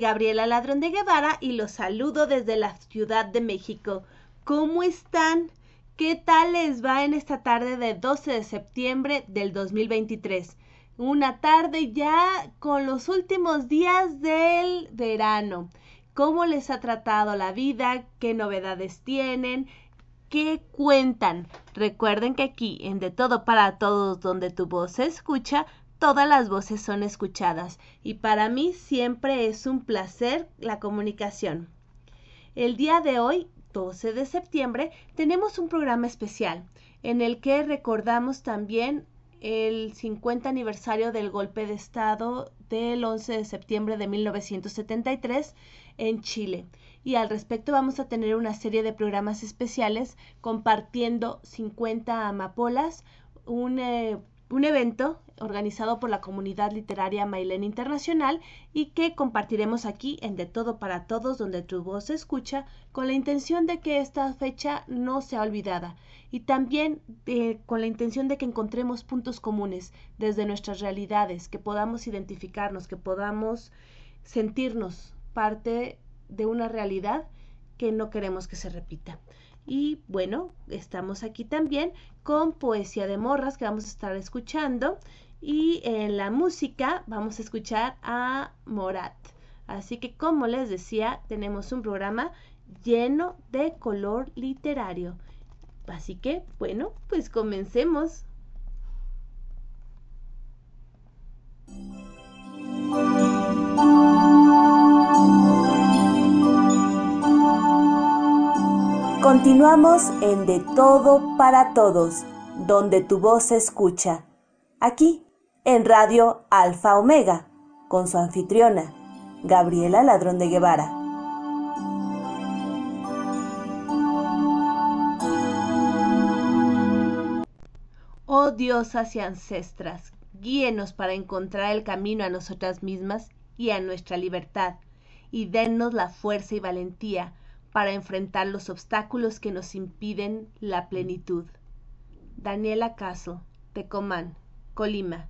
Gabriela Ladrón de Guevara y los saludo desde la Ciudad de México. ¿Cómo están? ¿Qué tal les va en esta tarde de 12 de septiembre del 2023? Una tarde ya con los últimos días del verano. ¿Cómo les ha tratado la vida? ¿Qué novedades tienen? ¿Qué cuentan? Recuerden que aquí en De Todo para Todos, donde tu voz se escucha, todas las voces son escuchadas y para mí siempre es un placer la comunicación. El día de hoy, 12 de septiembre, tenemos un programa especial en el que recordamos también el 50 aniversario del golpe de Estado del 11 de septiembre de 1973 en Chile. Y al respecto vamos a tener una serie de programas especiales compartiendo 50 amapolas, un, eh, un evento organizado por la comunidad literaria Mailén Internacional y que compartiremos aquí en De Todo para Todos, donde tu voz se escucha, con la intención de que esta fecha no sea olvidada y también eh, con la intención de que encontremos puntos comunes desde nuestras realidades, que podamos identificarnos, que podamos sentirnos parte de una realidad que no queremos que se repita. Y bueno, estamos aquí también con Poesía de Morras que vamos a estar escuchando y en la música vamos a escuchar a Morat. Así que como les decía, tenemos un programa lleno de color literario. Así que, bueno, pues comencemos. Continuamos en De Todo para Todos, donde tu voz se escucha. Aquí en Radio Alfa Omega, con su anfitriona, Gabriela Ladrón de Guevara. Oh diosas y ancestras, guíenos para encontrar el camino a nosotras mismas y a nuestra libertad, y dennos la fuerza y valentía para enfrentar los obstáculos que nos impiden la plenitud. Daniela Caso, Tecomán, Colima,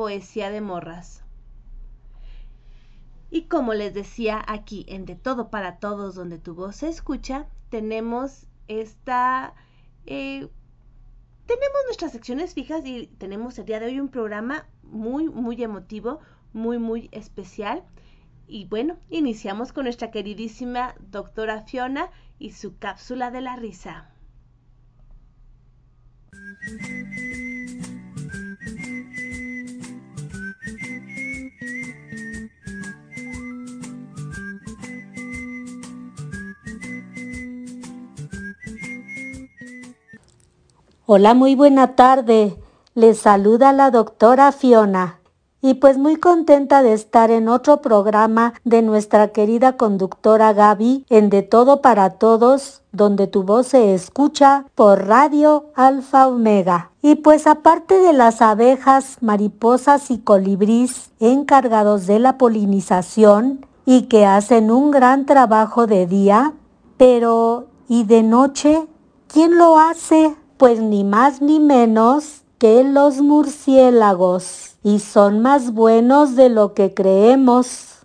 Poesía de Morras. Y como les decía aquí en De Todo para Todos, donde tu voz se escucha, tenemos esta... Eh, tenemos nuestras secciones fijas y tenemos el día de hoy un programa muy, muy emotivo, muy, muy especial. Y bueno, iniciamos con nuestra queridísima doctora Fiona y su cápsula de la risa. Hola, muy buena tarde. Les saluda la doctora Fiona. Y pues muy contenta de estar en otro programa de nuestra querida conductora Gaby en De Todo para Todos, donde tu voz se escucha por Radio Alfa Omega. Y pues aparte de las abejas, mariposas y colibrís encargados de la polinización y que hacen un gran trabajo de día, pero ¿y de noche? ¿Quién lo hace? Pues ni más ni menos que los murciélagos, y son más buenos de lo que creemos.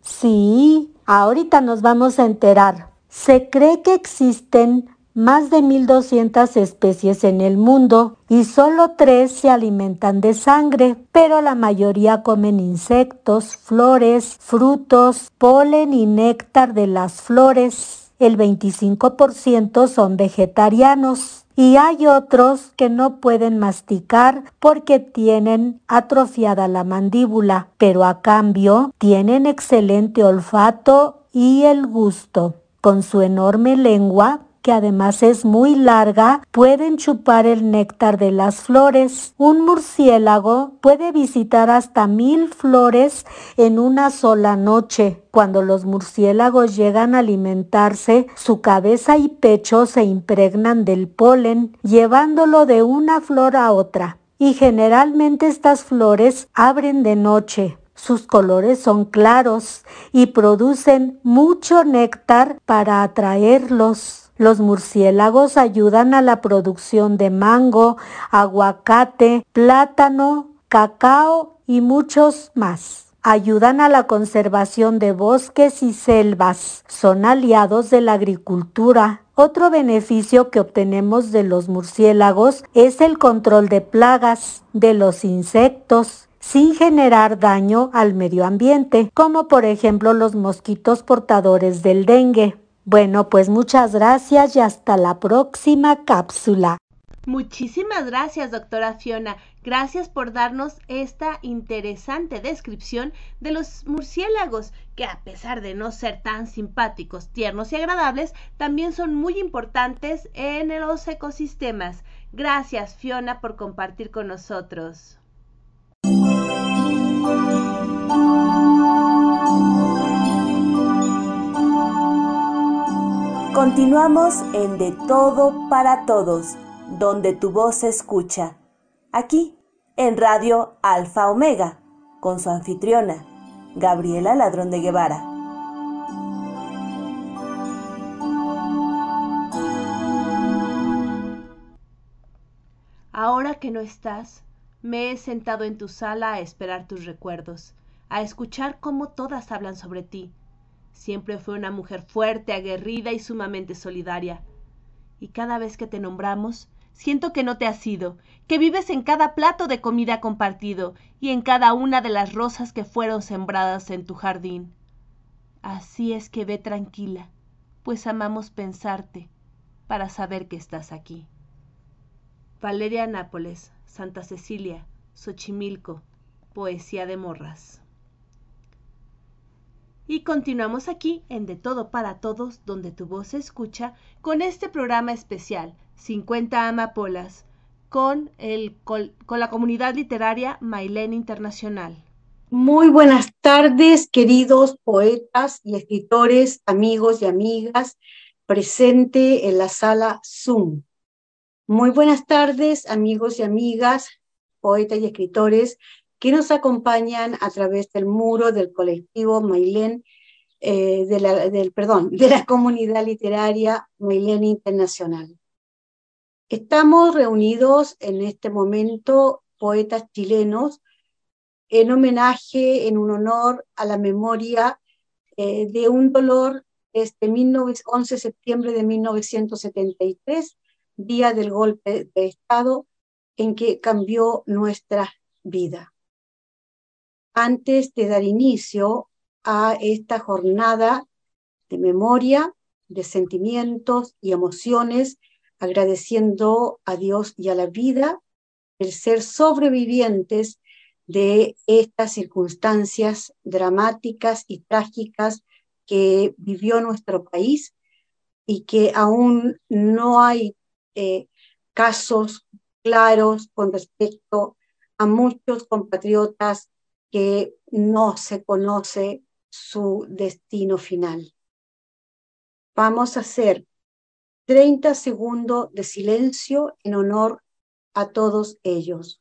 Sí, ahorita nos vamos a enterar. Se cree que existen más de 1200 especies en el mundo y solo tres se alimentan de sangre, pero la mayoría comen insectos, flores, frutos, polen y néctar de las flores el 25% son vegetarianos y hay otros que no pueden masticar porque tienen atrofiada la mandíbula, pero a cambio tienen excelente olfato y el gusto. Con su enorme lengua que además es muy larga, pueden chupar el néctar de las flores. Un murciélago puede visitar hasta mil flores en una sola noche. Cuando los murciélagos llegan a alimentarse, su cabeza y pecho se impregnan del polen, llevándolo de una flor a otra. Y generalmente estas flores abren de noche, sus colores son claros y producen mucho néctar para atraerlos. Los murciélagos ayudan a la producción de mango, aguacate, plátano, cacao y muchos más. ayudan a la conservación de bosques y selvas, son aliados de la agricultura. Otro beneficio que obtenemos de los murciélagos es el control de plagas, de los insectos, sin generar daño al medio ambiente, como por ejemplo los mosquitos portadores del dengue. Bueno, pues muchas gracias y hasta la próxima cápsula. Muchísimas gracias, doctora Fiona. Gracias por darnos esta interesante descripción de los murciélagos, que a pesar de no ser tan simpáticos, tiernos y agradables, también son muy importantes en los ecosistemas. Gracias, Fiona, por compartir con nosotros. Continuamos en De Todo para Todos, donde tu voz se escucha. Aquí, en Radio Alfa Omega, con su anfitriona, Gabriela Ladrón de Guevara. Ahora que no estás, me he sentado en tu sala a esperar tus recuerdos, a escuchar cómo todas hablan sobre ti. Siempre fue una mujer fuerte, aguerrida y sumamente solidaria. Y cada vez que te nombramos, siento que no te has ido, que vives en cada plato de comida compartido y en cada una de las rosas que fueron sembradas en tu jardín. Así es que ve tranquila, pues amamos pensarte para saber que estás aquí. Valeria Nápoles, Santa Cecilia, Xochimilco, Poesía de Morras. Y continuamos aquí en De Todo para Todos, donde tu voz se escucha, con este programa especial, 50 Amapolas, con, el, con, la comunidad literaria Mailén Internacional. Muy buenas tardes, queridos poetas y escritores, amigos y amigas, presente en la sala Zoom. Muy buenas tardes, amigos y amigas, poetas y escritores que nos acompañan a través del muro del colectivo Mailén, eh, de la, del, perdón, de la comunidad literaria Mailén Internacional. Estamos reunidos en este momento, poetas chilenos, en homenaje, en un honor a la memoria eh, de un dolor este 11 de septiembre de 1973 día del golpe de Estado en que cambió nuestra vida. Antes de dar inicio a esta jornada de memoria, de sentimientos y emociones, agradeciendo a Dios y a la vida el ser sobrevivientes de estas circunstancias dramáticas y trágicas que vivió nuestro país y que aún no hay eh, casos claros con respecto a muchos compatriotas que no se conoce su destino final. Vamos a hacer 30 segundos de silencio en honor a todos ellos.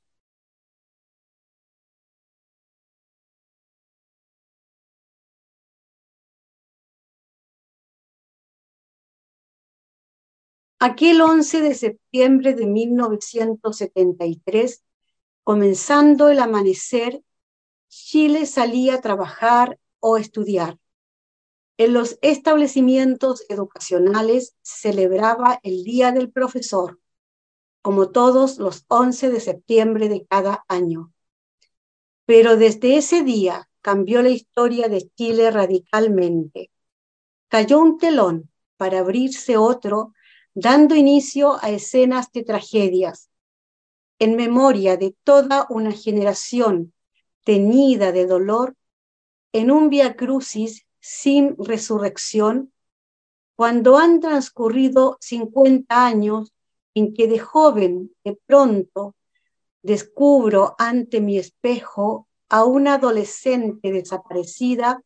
Aquel 11 de septiembre de 1973, comenzando el amanecer, Chile salía a trabajar o estudiar. En los establecimientos educacionales celebraba el Día del Profesor, como todos los 11 de septiembre de cada año. Pero desde ese día cambió la historia de Chile radicalmente. Cayó un telón para abrirse otro dando inicio a escenas de tragedias, en memoria de toda una generación teñida de dolor, en un via crucis sin resurrección, cuando han transcurrido 50 años en que de joven, de pronto, descubro ante mi espejo a una adolescente desaparecida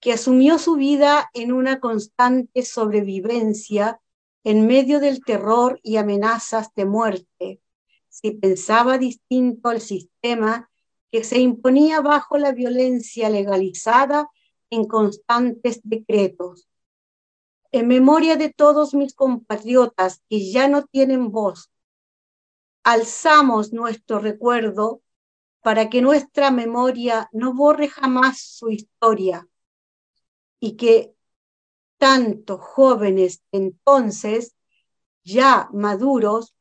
que asumió su vida en una constante sobrevivencia en medio del terror y amenazas de muerte, si pensaba distinto al sistema que se imponía bajo la violencia legalizada en constantes decretos. En memoria de todos mis compatriotas que ya no tienen voz, alzamos nuestro recuerdo para que nuestra memoria no borre jamás su historia y que tantos jóvenes entonces, ya maduros,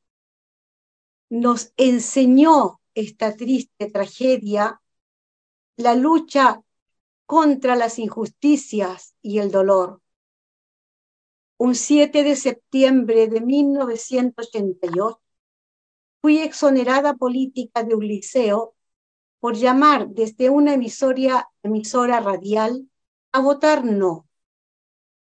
nos enseñó esta triste tragedia, la lucha contra las injusticias y el dolor. Un 7 de septiembre de 1988, fui exonerada política de un liceo por llamar desde una emisora radial a votar no.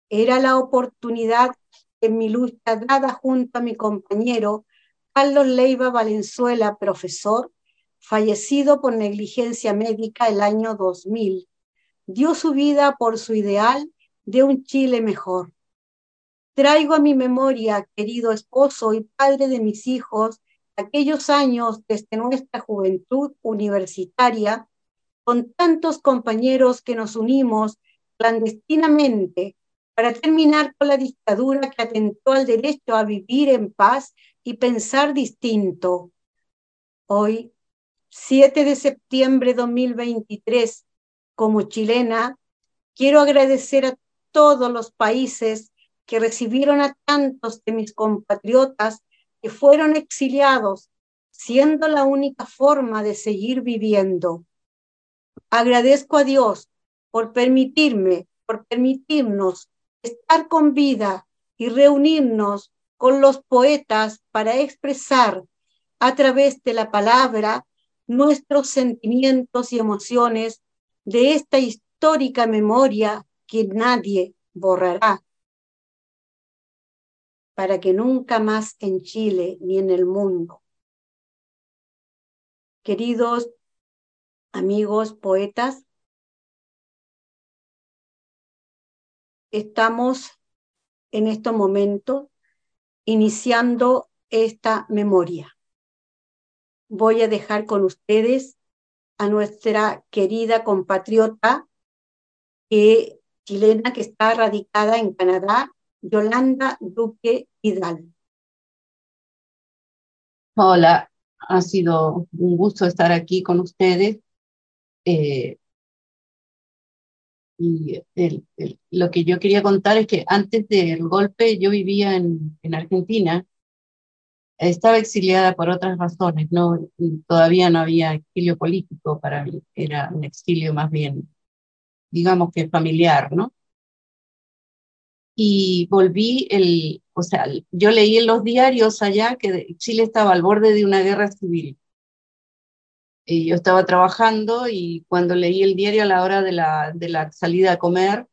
Era la oportunidad en mi lucha dada junto a mi compañero Carlos Leiva Valenzuela, profesor, fallecido por negligencia médica el año 2000. Dio su vida por su ideal de un Chile mejor. Traigo a mi memoria, querido esposo y padre de mis hijos, aquellos años desde nuestra juventud universitaria, con tantos compañeros que nos unimos clandestinamente para terminar con la dictadura que atentó al derecho a vivir en paz y pensar distinto. Hoy, 7 de septiembre de 2023, como chilena, quiero agradecer a todos los países que recibieron a tantos de mis compatriotas que fueron exiliados, siendo la única forma de seguir viviendo. Agradezco a Dios por permitirme, por permitirnos estar con vida y reunirnos con los poetas para expresar a través de la palabra nuestros sentimientos y emociones de esta histórica memoria que nadie borrará para que nunca más en Chile ni en el mundo. Queridos amigos poetas, estamos en estos momentos iniciando esta memoria. Voy a dejar con ustedes a nuestra querida compatriota chilena que está radicada en Canadá, Yolanda Duque Hidalgo. Hola, ha sido un gusto estar aquí con ustedes. Eh, y lo que yo quería contar es que antes del golpe yo vivía en Argentina. Estaba exiliada por otras razones, no, todavía no había exilio político para mí, era un exilio más bien, digamos que familiar, ¿no? y volví, el, o sea, yo leí en los diarios allá que Chile estaba al borde de una guerra civil. Y yo estaba trabajando y cuando leí el diario a la hora de la, de la salida a comer,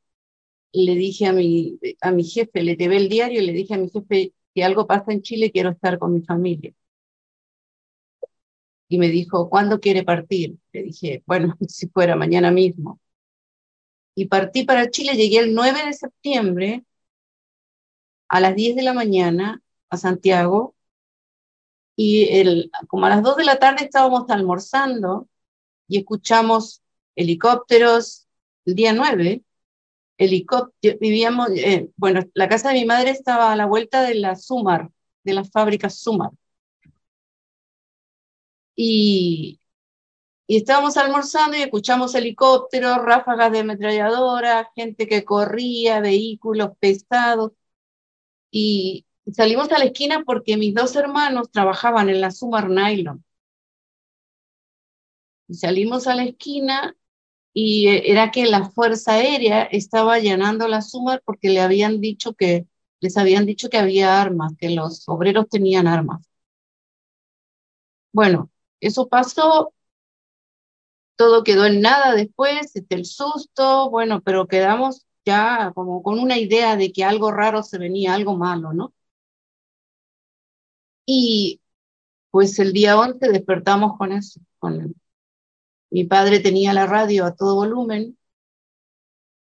le dije a mi, a mi jefe, le llevé el diario y le dije a mi jefe, si algo pasa en Chile, quiero estar con mi familia. Y me dijo, ¿cuándo quiere partir? Le dije, bueno, si fuera mañana mismo. Y partí para Chile, llegué el 9 de septiembre a las 10 de la mañana a Santiago y el, como a las 2 de la tarde estábamos almorzando y escuchamos helicópteros el día 9, helicópteros, vivíamos, eh, bueno, la casa de mi madre estaba a la vuelta de la Sumar, de las fábricas Sumar. Y, y estábamos almorzando y escuchamos helicópteros, ráfagas de ametralladora, gente que corría, vehículos pesados y salimos a la esquina porque mis dos hermanos trabajaban en la Sumar Nylon. Salimos a la esquina y eh, era que la Fuerza Aérea estaba allanando la Sumar porque le habían dicho que, les habían dicho que había armas, que los obreros tenían armas. Bueno, eso pasó, todo quedó en nada después, este, el susto, bueno, pero quedamos ya como con una idea de que algo raro se venía, algo malo, ¿no? Y pues el día 11 despertamos con eso. Con Mi padre tenía la radio a todo volumen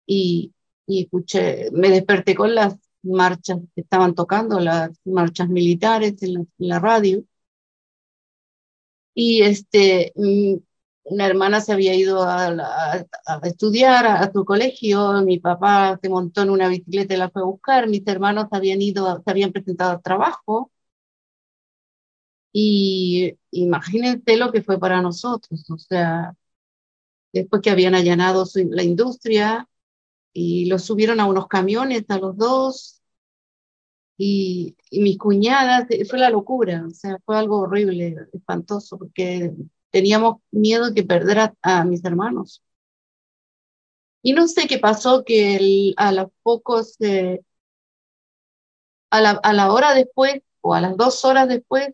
y, y escuché, me desperté con las marchas que estaban tocando, las marchas militares en la, radio. Y este, mm, una hermana se había ido a, estudiar a, su colegio, mi papá se montó en una bicicleta y la fue a buscar, mis hermanos habían ido, se habían presentado a trabajo, Y imagínense lo que fue para nosotros, o sea, después que habían allanado la industria y los subieron a unos camiones a los dos y, mis cuñadas, eh, fue la locura, o sea, fue algo horrible, espantoso, porque teníamos miedo de perder a, mis hermanos. Y no sé qué pasó, que a los pocos, eh, a, la, a la hora después o a las dos horas después,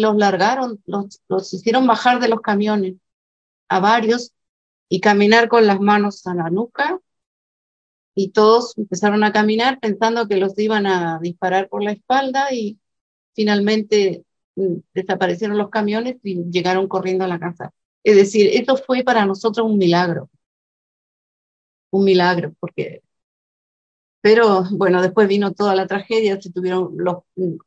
los largaron, los, los hicieron bajar de los camiones a varios y caminar con las manos a la nuca y todos empezaron a caminar pensando que los iban a disparar por la espalda y finalmente mm, desaparecieron los camiones y llegaron corriendo a la casa. Es decir, esto fue para nosotros un milagro, un milagro, porque... Pero bueno, después vino toda la tragedia, se tuvieron, los,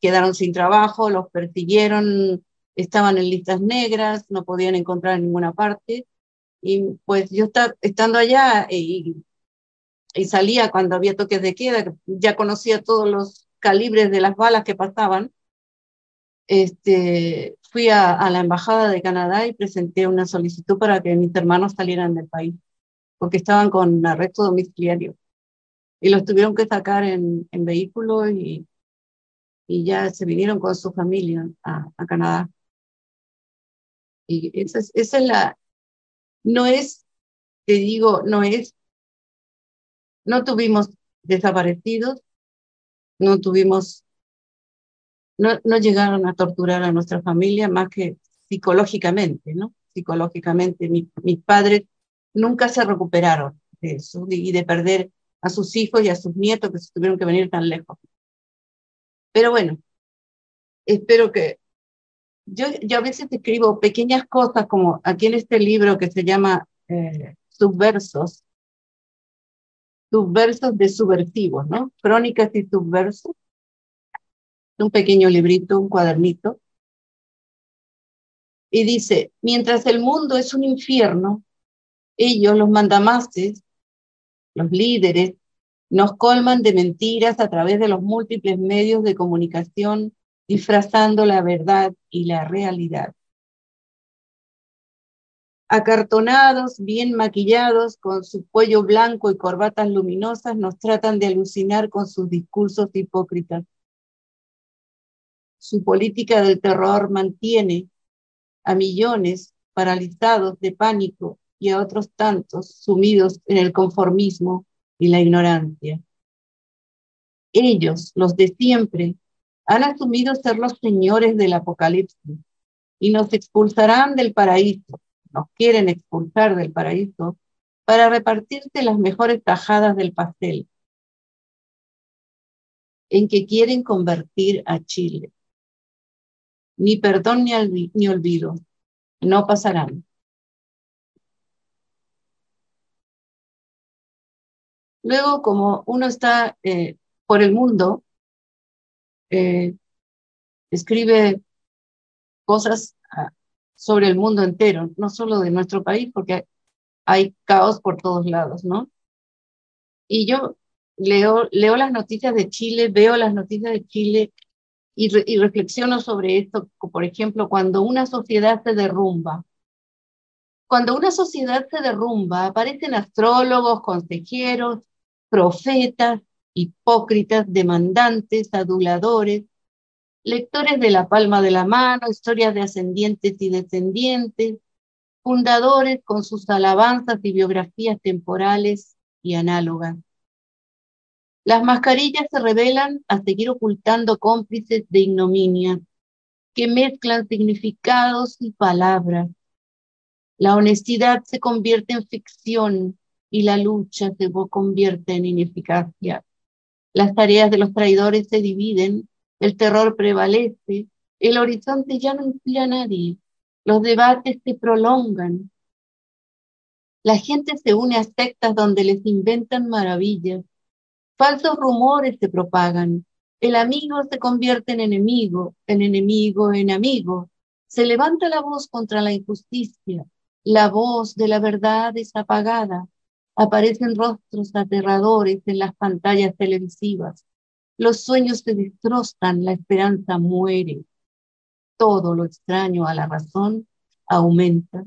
quedaron sin trabajo, los persiguieron, estaban en listas negras, no podían encontrar en ninguna parte. Y pues yo estando allá y y salía cuando había toques de queda, ya conocía todos los calibres de las balas que pasaban, este, fui a, la Embajada de Canadá y presenté una solicitud para que mis hermanos salieran del país, porque estaban con arresto domiciliario. Y los tuvieron que sacar en, en vehículo y, y ya se vinieron con su familia a, a Canadá. Y esa es, esa es la, no es, te digo, no es no tuvimos desaparecidos, no tuvimos, no, no llegaron a torturar a nuestra familia más que psicológicamente, ¿no? Psicológicamente. mis padres nunca se recuperaron de eso y de perder a sus hijos y a sus nietos que se tuvieron que venir tan lejos. Pero bueno, espero que yo, yo a veces escribo pequeñas cosas como aquí en este libro que se llama eh, Subversos, subversos de subversivos, ¿no? Crónicas y subversos. Un pequeño librito, un cuadernito. Y dice, mientras el mundo es un infierno, ellos, los mandamases, los líderes, nos colman de mentiras a través de los múltiples medios de comunicación, disfrazando la verdad y la realidad acartonados, bien maquillados, con su cuello blanco y corbatas luminosas, nos tratan de alucinar con sus discursos hipócritas. Su política del terror mantiene a millones paralizados de pánico y a otros tantos sumidos en el conformismo y la ignorancia. Ellos, los de siempre, han asumido ser los señores del apocalipsis y nos expulsarán del paraíso nos quieren expulsar del paraíso para repartirse las mejores tajadas del pastel, en que quieren convertir a Chile. Ni perdón ni, ni olvido, no pasarán. Luego, como uno está eh, por el mundo, eh, escribe cosas sobre el mundo entero, no solo de nuestro país, porque hay caos por todos lados, ¿no? Y yo leo, leo las noticias de Chile, veo las noticias de Chile y reflexiono sobre esto, por ejemplo, cuando una sociedad se derrumba. Cuando una sociedad se derrumba, aparecen astrólogos, consejeros, profetas, hipócritas, demandantes, aduladores, lectores de la palma de la mano, historias de ascendientes y descendientes, fundadores con sus alabanzas y biografías temporales y análogas. Las mascarillas se revelan a seguir ocultando cómplices de ignominia que mezclan significados y palabras. La honestidad se convierte en ficción y la lucha se convierte en ineficacia. Las tareas de los traidores se dividen el terror prevalece, el horizonte ya no inspira a nadie, los debates se prolongan. La gente se une a sectas donde les inventan maravillas, falsos rumores se propagan, el amigo se convierte en enemigo, el enemigo en amigo, se levanta la voz contra la injusticia, la voz de la verdad es apagada, aparecen rostros aterradores en las pantallas televisivas, los sueños se destrozan, la esperanza muere. todo lo extraño a la razón aumenta.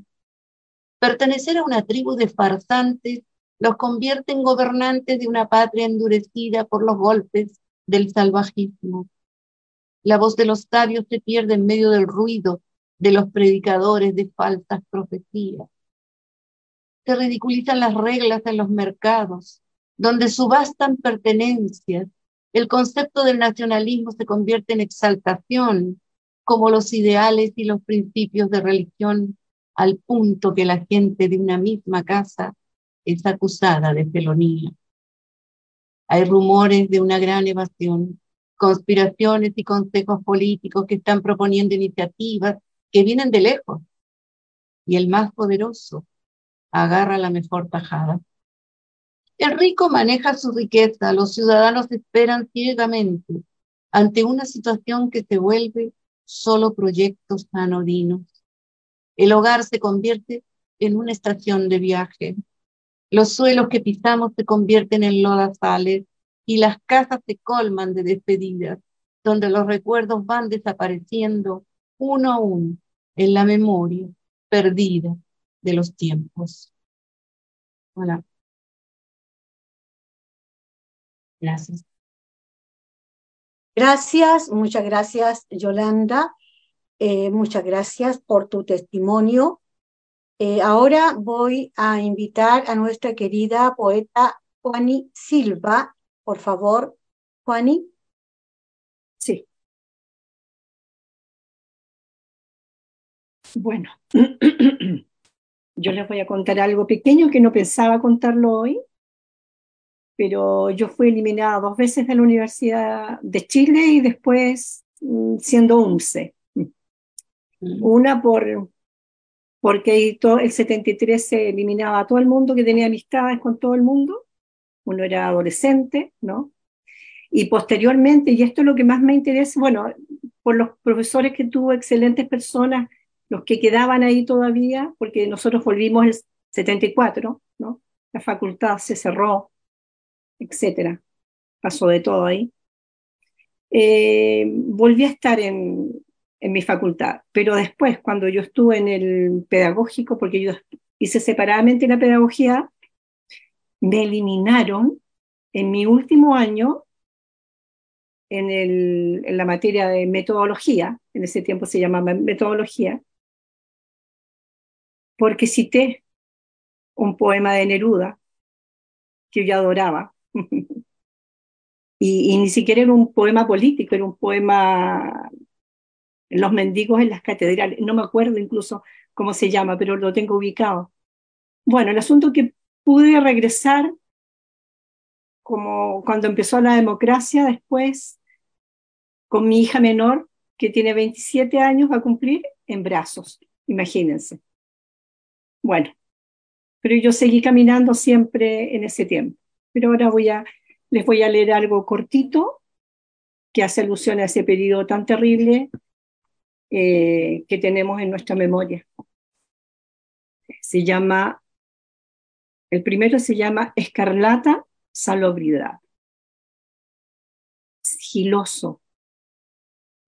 Pertenecer a una tribu de farsantes los convierte en gobernantes de una patria endurecida por los golpes del salvajismo. La voz de los sabios se pierde en medio del ruido de los predicadores de falsas profecías. Se ridiculizan las reglas en los mercados, donde subastan pertenencias. El concepto del nacionalismo se convierte en exaltación, como los ideales y los principios de religión, al punto que la gente de una misma casa es acusada de felonía. Hay rumores de una gran evasión, conspiraciones y consejos políticos que están proponiendo iniciativas que vienen de lejos. Y el más poderoso agarra la mejor tajada. El rico maneja su riqueza, los ciudadanos esperan ciegamente ante una situación que se vuelve solo proyectos anodinos. El hogar se convierte en una estación de viaje, los suelos que pisamos se convierten en lodazales y las casas se colman de despedidas, donde los recuerdos van desapareciendo uno a uno en la memoria perdida de los tiempos. Hola. Gracias. Gracias, muchas gracias Yolanda. Eh, muchas gracias por tu testimonio. Eh, ahora voy a invitar a nuestra querida poeta Juani Silva. Por favor, Juani. Sí. Bueno, yo les voy a contar algo pequeño que no pensaba contarlo hoy, pero yo fui eliminada dos veces de la Universidad de Chile y después mm, siendo UNCE. Mm. Una por porque el 73 se eliminaba a todo el mundo que tenía amistades con todo el mundo, uno era adolescente, ¿no? Y posteriormente, y esto es lo que más me interesa, bueno, por los profesores que tuvo, excelentes personas, los que quedaban ahí todavía, porque nosotros volvimos el 74, ¿no? La facultad se cerró, etcétera. Pasó de todo ahí. Eh, volví a estar en, en mi facultad. Pero después, cuando yo estuve en el pedagógico, porque yo hice separadamente la pedagogía, me eliminaron en mi último año en, el, en la materia de metodología, en ese tiempo se llamaba metodología, porque cité un poema de Neruda que yo adoraba. y, ni siquiera era un poema político, era un poema los mendigos en las catedrales, no me acuerdo incluso cómo se llama, pero lo tengo ubicado. Bueno, el asunto que pude regresar como cuando empezó la democracia después, con mi hija menor, que tiene 27 años, va a cumplir en brazos, imagínense. Bueno, pero yo seguí caminando siempre en ese tiempo. Pero ahora voy a, les voy a leer algo cortito que hace alusión a ese periodo tan terrible eh, que tenemos en nuestra memoria. Se llama, el primero se llama Escarlata Salobridad. Sigiloso,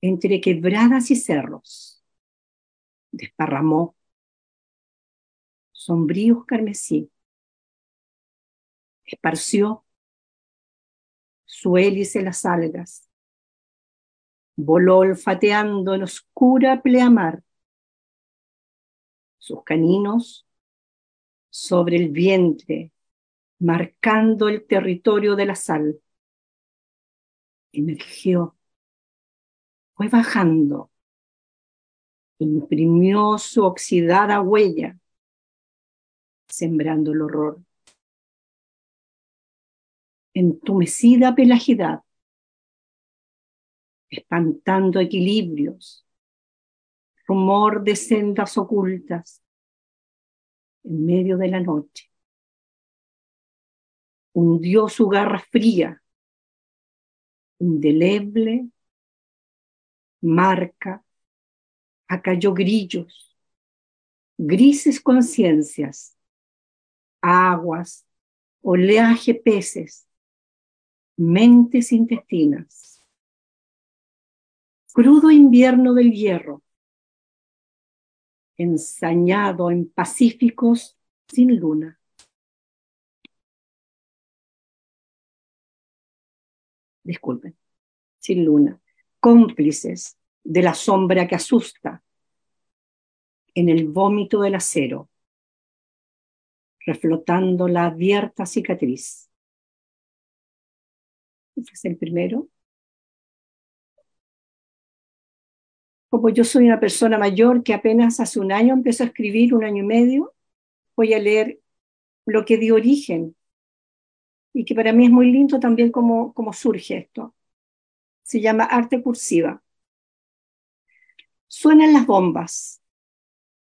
entre quebradas y cerros, desparramó sombríos carmesí, esparció su hélice las algas, voló olfateando en oscura pleamar. Sus caninos sobre el vientre, marcando el territorio de la sal. Emergió, fue bajando, imprimió su oxidada huella, sembrando el horror. Entumecida pelagidad, espantando equilibrios, rumor de sendas ocultas en medio de la noche. Hundió su garra fría, indeleble, marca, acalló grillos, grises conciencias, aguas, oleaje peces, mentes intestinas crudo invierno del hierro, ensañado en pacíficos sin luna. Disculpen, sin luna, cómplices de la sombra que asusta en el vómito del acero, reflotando la abierta cicatriz. Este es el primero. Como yo soy una persona mayor que apenas hace un año empezó a escribir, un año y medio, voy a leer lo que dio origen y que para mí es muy lindo también cómo, cómo surge esto. Se llama arte cursiva. Suenan las bombas,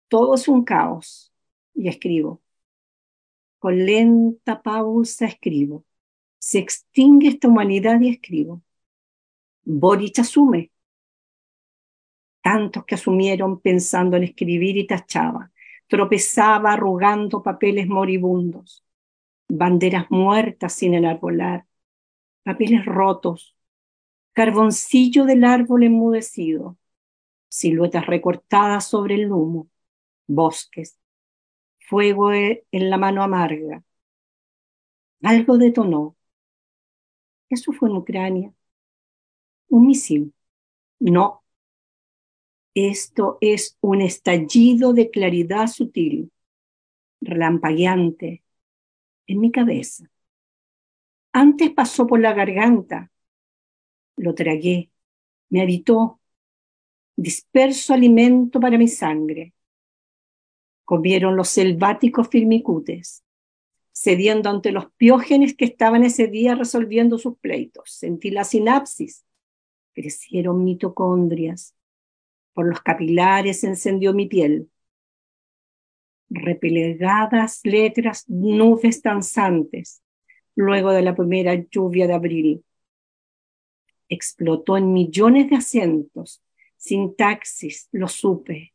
todo es un caos y escribo. Con lenta pausa escribo. Se extingue esta humanidad y escribo. Boric asume. Tantos que asumieron pensando en escribir y tachaba. Tropezaba arrugando papeles moribundos. Banderas muertas sin enarbolar. Papeles rotos. Carboncillo del árbol enmudecido. Siluetas recortadas sobre el humo. Bosques fuego en la mano amarga. Algo detonó. Eso fue en Ucrania. Un misil. No. Esto es un estallido de claridad sutil, relampagueante, en mi cabeza. Antes pasó por la garganta. Lo tragué. Me habitó. Disperso alimento para mi sangre comieron los selváticos firmicutes, cediendo ante los piógenes que estaban ese día resolviendo sus pleitos. Sentí la sinapsis, crecieron mitocondrias, por los capilares encendió mi piel. Repelegadas letras, nubes danzantes, luego de la primera lluvia de abril. Explotó en millones de acentos, sintaxis, lo supe,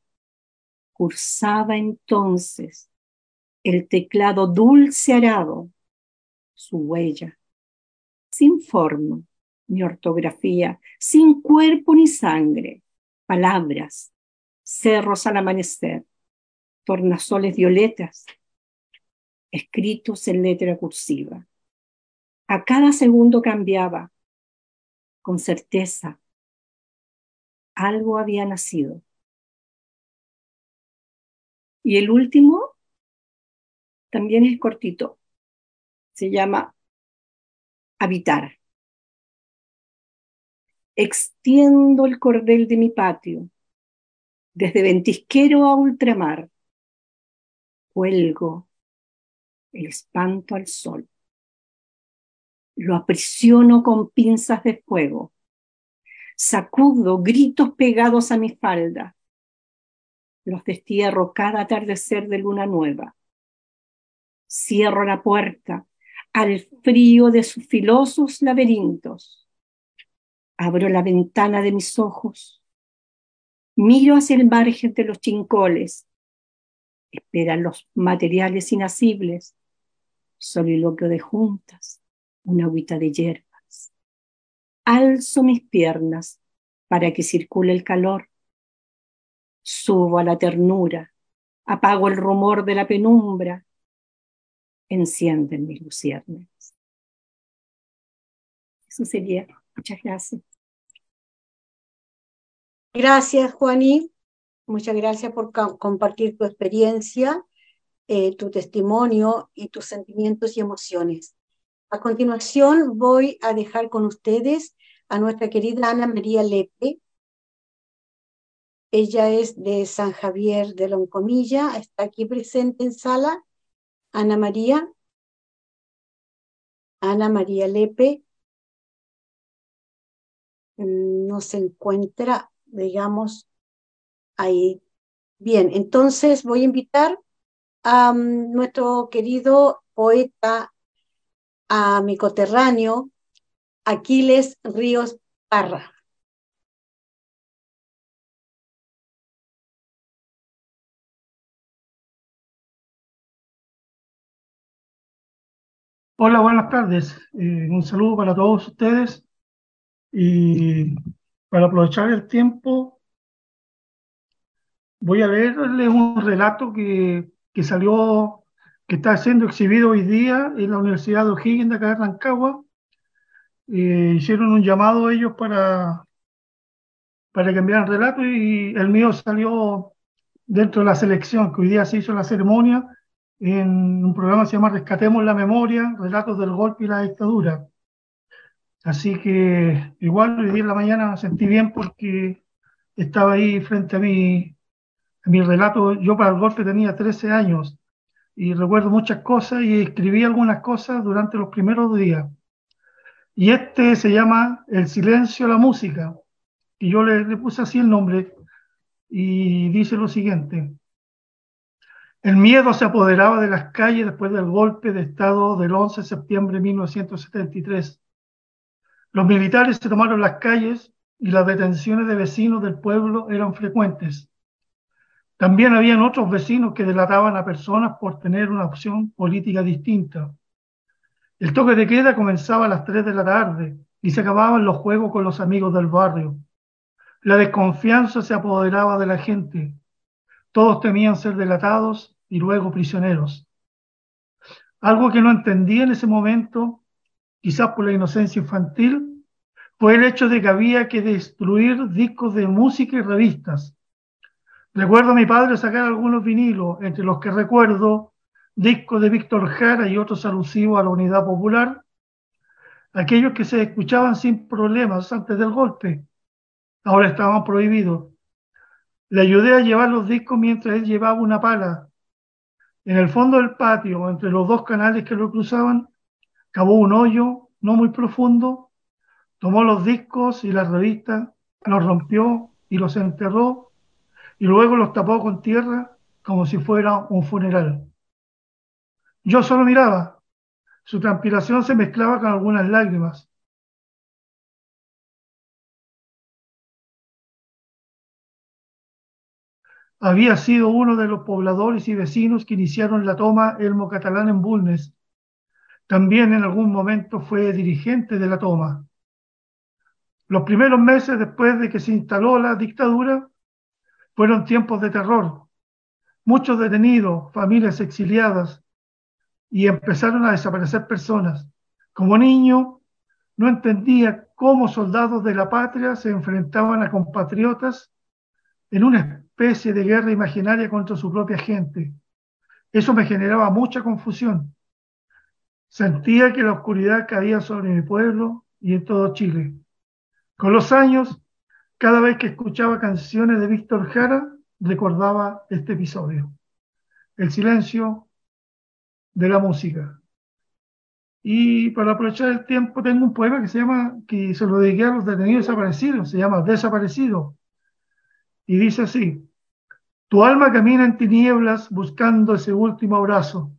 cursaba entonces el teclado dulce arado, su huella, sin forma ni ortografía, sin cuerpo ni sangre, palabras, cerros al amanecer, tornasoles violetas, escritos en letra cursiva. A cada segundo cambiaba, con certeza, algo había nacido. Y el último también es cortito. Se llama habitar. Extiendo el cordel de mi patio, desde ventisquero a ultramar. Cuelgo el espanto al sol. Lo aprisiono con pinzas de fuego. Sacudo gritos pegados a mi falda los destierro cada atardecer de luna nueva. Cierro la puerta al frío de sus filosos laberintos. Abro la ventana de mis ojos. Miro hacia el margen de los chincoles. Esperan los materiales inacibles. Soliloquio de juntas. Una agüita de hierbas. Alzo mis piernas para que circule el calor Subo a la ternura, apago el rumor de la penumbra, encienden mis luciernas. Eso sería. Muchas gracias. Gracias, Juaní. Muchas gracias por compartir tu experiencia, eh, tu testimonio y tus sentimientos y emociones. A continuación, voy a dejar con ustedes a nuestra querida Ana María Lepe, ella es de San Javier de Loncomilla, está aquí presente en sala. Ana María. Ana María Lepe mm, no se encuentra, digamos, ahí. Bien, entonces voy a invitar a mm, nuestro querido poeta, a mi coterráneo, Aquiles Ríos Parra. Hola, buenas tardes. Eh, un saludo para todos ustedes y para aprovechar el tiempo voy a leerles un relato que, que salió, que está siendo exhibido hoy día en la Universidad de O'Higgins de acá de Rancagua. Eh, hicieron un llamado ellos para, para que enviaran relato y el mío salió dentro de la selección, que hoy día se hizo la ceremonia en un programa que se llama Rescatemos la Memoria, Relatos del Golpe y la Dictadura. Así que igual hoy día en la mañana me sentí bien porque estaba ahí frente a mi, a mi relato. Yo para el golpe tenía 13 años y recuerdo muchas cosas y escribí algunas cosas durante los primeros días. Y este se llama El silencio a la música. Y yo le, le puse así el nombre y dice lo siguiente. El miedo se apoderaba de las calles después del golpe de Estado del 11 de septiembre de 1973. Los militares se tomaron las calles y las detenciones de vecinos del pueblo eran frecuentes. También habían otros vecinos que delataban a personas por tener una opción política distinta. El toque de queda comenzaba a las 3 de la tarde y se acababan los juegos con los amigos del barrio. La desconfianza se apoderaba de la gente. Todos temían ser delatados y luego prisioneros. Algo que no entendía en ese momento, quizás por la inocencia infantil, fue el hecho de que había que destruir discos de música y revistas. Recuerdo a mi padre sacar algunos vinilos, entre los que recuerdo discos de Víctor Jara y otros alusivos a la unidad popular, aquellos que se escuchaban sin problemas antes del golpe, ahora estaban prohibidos. Le ayudé a llevar los discos mientras él llevaba una pala. En el fondo del patio, entre los dos canales que lo cruzaban, cavó un hoyo no muy profundo, tomó los discos y las revistas, los rompió y los enterró y luego los tapó con tierra como si fuera un funeral. Yo solo miraba. Su transpiración se mezclaba con algunas lágrimas. Había sido uno de los pobladores y vecinos que iniciaron la toma Elmo Catalán en Bulnes. También en algún momento fue dirigente de la toma. Los primeros meses después de que se instaló la dictadura fueron tiempos de terror. Muchos detenidos, familias exiliadas y empezaron a desaparecer personas. Como niño no entendía cómo soldados de la patria se enfrentaban a compatriotas en una especie de guerra imaginaria contra su propia gente. Eso me generaba mucha confusión. Sentía que la oscuridad caía sobre mi pueblo y en todo Chile. Con los años, cada vez que escuchaba canciones de Víctor Jara, recordaba este episodio. El silencio de la música. Y para aprovechar el tiempo, tengo un poema que se llama, que se lo dediqué a los detenidos desaparecidos, se llama Desaparecido y dice así, tu alma camina en tinieblas buscando ese último abrazo,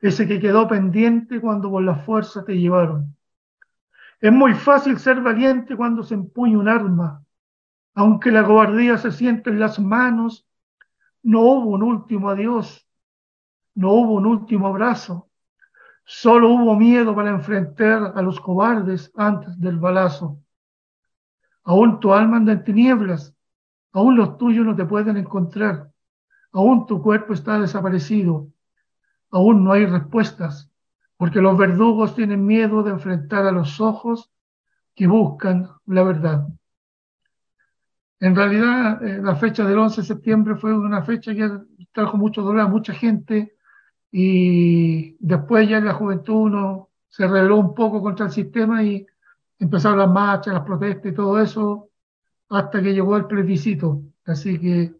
ese que quedó pendiente cuando por la fuerza te llevaron. Es muy fácil ser valiente cuando se empuña un arma, aunque la cobardía se siente en las manos, no hubo un último adiós, no hubo un último abrazo, solo hubo miedo para enfrentar a los cobardes antes del balazo. Aún tu alma anda en tinieblas, Aún los tuyos no te pueden encontrar. Aún tu cuerpo está desaparecido. Aún no hay respuestas, porque los verdugos tienen miedo de enfrentar a los ojos que buscan la verdad. En realidad, eh, la fecha del 11 de septiembre fue una fecha que trajo mucho dolor a mucha gente y después ya la juventud se rebeló un poco contra el sistema y empezaron las marchas, las protestas y todo eso hasta que llegó el plebiscito. Así que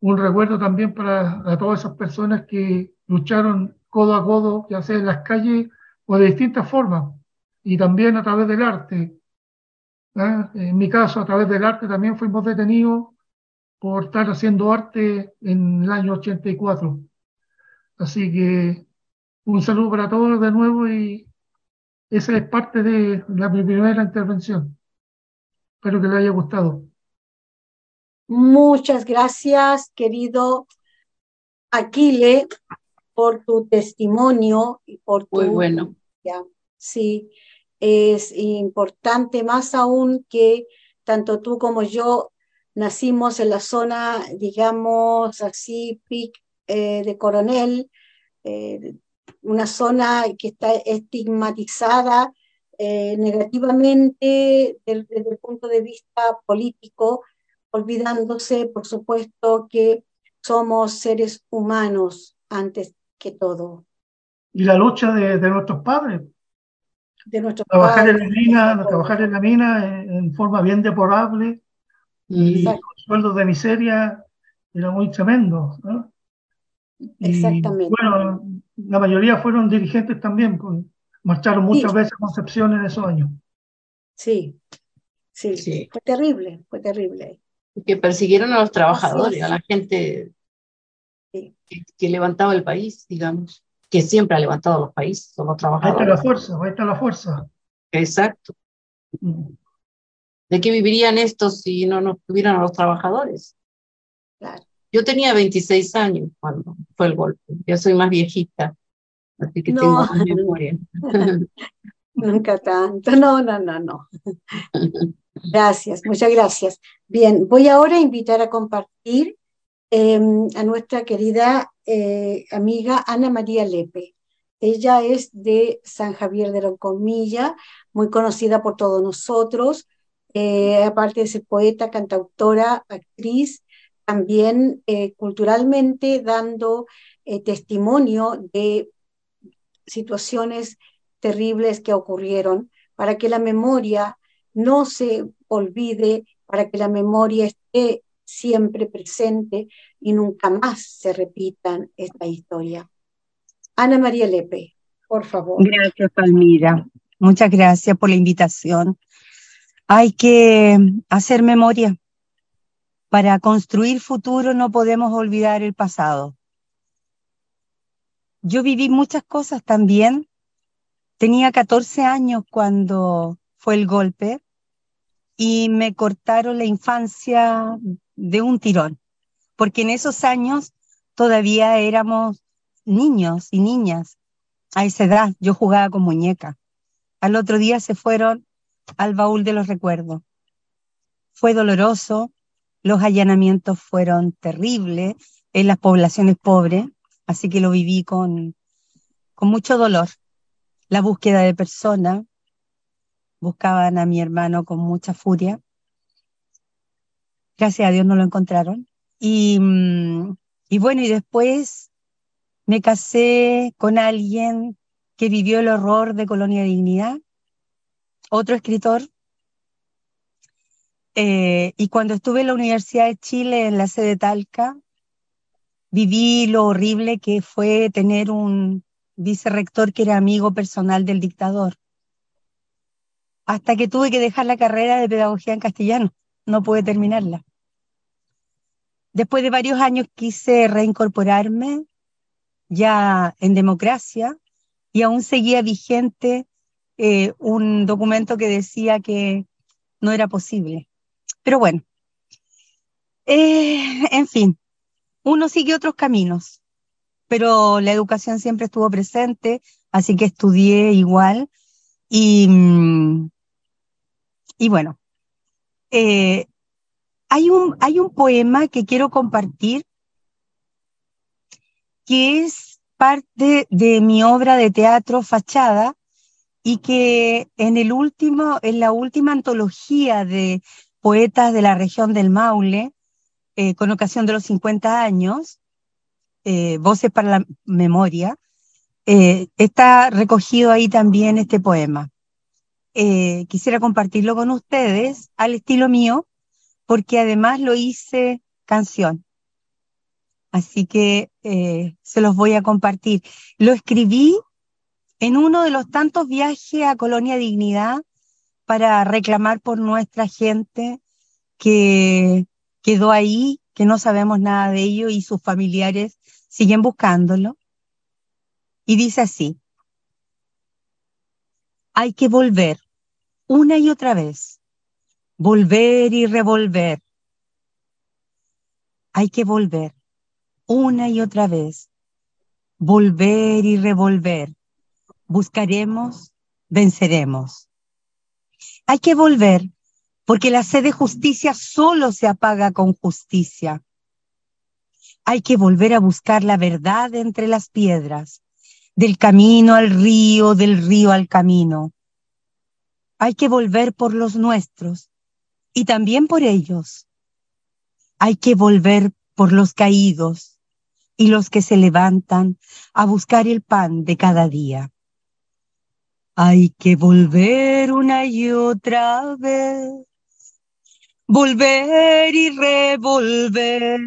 un recuerdo también para todas esas personas que lucharon codo a codo, ya sea en las calles o de distintas formas, y también a través del arte. ¿ah? En mi caso, a través del arte también fuimos detenidos por estar haciendo arte en el año 84. Así que un saludo para todos de nuevo y esa es parte de la, primera intervención. Espero que le haya gustado. Muchas gracias, querido Aquile, por tu testimonio y por tu... Muy bueno. Ya, sí, es importante más aún que tanto tú como yo nacimos en la zona, digamos así, eh, de Coronel, eh, una zona que está estigmatizada eh, negativamente desde, el punto de vista político, olvidándose, por supuesto, que somos seres humanos antes que todo. Y la lucha de, nuestros padres. De nuestros trabajar padres. En la mina, trabajar en la mina en, forma bien deplorable y con sueldos de miseria era muy tremendo. Exactamente. bueno, la mayoría fueron dirigentes también, pues, marcharon muchas veces a Concepción en esos años. Sí, sí, fue terrible, fue terrible. Que persiguieron a los trabajadores, a la gente que, levantaba el país, digamos, que siempre ha levantado los países, son los trabajadores. Ahí está la fuerza, ahí está la fuerza. Exacto. Mm. ¿De qué vivirían estos si no nos tuvieran a los trabajadores? Claro. Yo tenía 26 años cuando fue el golpe, ya soy más viejita, así que tengo más memoria. Nunca tanto, no, no, no, no. Gracias, muchas gracias. Bien, voy ahora a invitar a compartir em, a nuestra querida eh, amiga Ana María Lepe. Ella es de San Javier de la Comilla, muy conocida por todos nosotros, eh, aparte de ser poeta, cantautora, actriz, también eh, culturalmente dando testimonio de situaciones terribles que ocurrieron, para que la memoria no se olvide, para que la memoria esté siempre presente y nunca más se repitan esta historia. Ana María Lepe, por favor. Gracias, Palmira. Muchas gracias por la invitación. Hay que hacer memoria, para construir futuro no podemos olvidar el pasado. Yo viví muchas cosas también. Tenía 14 años cuando fue el golpe y me cortaron la infancia de un tirón, porque en esos años todavía éramos niños y niñas. A esa edad yo jugaba con muñeca. Al otro día se fueron al baúl de los recuerdos. Fue doloroso, los allanamientos fueron terribles en las poblaciones pobres, así que lo viví con, con mucho dolor. La búsqueda de personas, buscaban a mi hermano con mucha furia. Gracias a Dios no lo encontraron. Y, mm, y bueno, y después me casé con alguien que vivió el horror de Colonia Dignidad, otro escritor eh, y cuando estuve en la Universidad de Chile, en la sede Talca, viví lo horrible que fue tener un vicerrector que era amigo personal del dictador. Hasta que tuve que dejar la carrera de pedagogía en castellano. No pude terminarla. Después de varios años quise reincorporarme ya en democracia y aún seguía vigente eh, un documento que decía que no era posible. Pero bueno, eh, en fin, uno sigue otros caminos, pero la educación siempre estuvo presente, así que estudié igual. Y, mm, y bueno, eh, hay, un, hay un poema que quiero compartir que es parte de mi obra de teatro Fachada y que en el último, en la última antología de poetas de la región del Maule, eh, con ocasión de los 50 años, eh, Voces para la Memoria, eh, está recogido ahí también este poema. quisiera compartirlo con ustedes al estilo mío, porque además lo hice canción. Así que se los voy a compartir. Lo escribí en uno de los tantos viajes a Colonia Dignidad para reclamar por nuestra gente que quedó ahí, que no sabemos nada de ello y sus familiares siguen buscándolo. Y dice así, hay que volver una y otra vez, volver y revolver. Hay que volver una y otra vez, volver y revolver. Buscaremos, venceremos. Hay que volver porque la sed de justicia solo se apaga con justicia. Hay que volver a buscar la verdad entre las piedras, del camino al río, del río al camino. Hay que volver por los nuestros y también por ellos. Hay que volver por los caídos y los que se levantan a buscar el pan de cada día. Hay que volver una y otra vez, volver y revolver.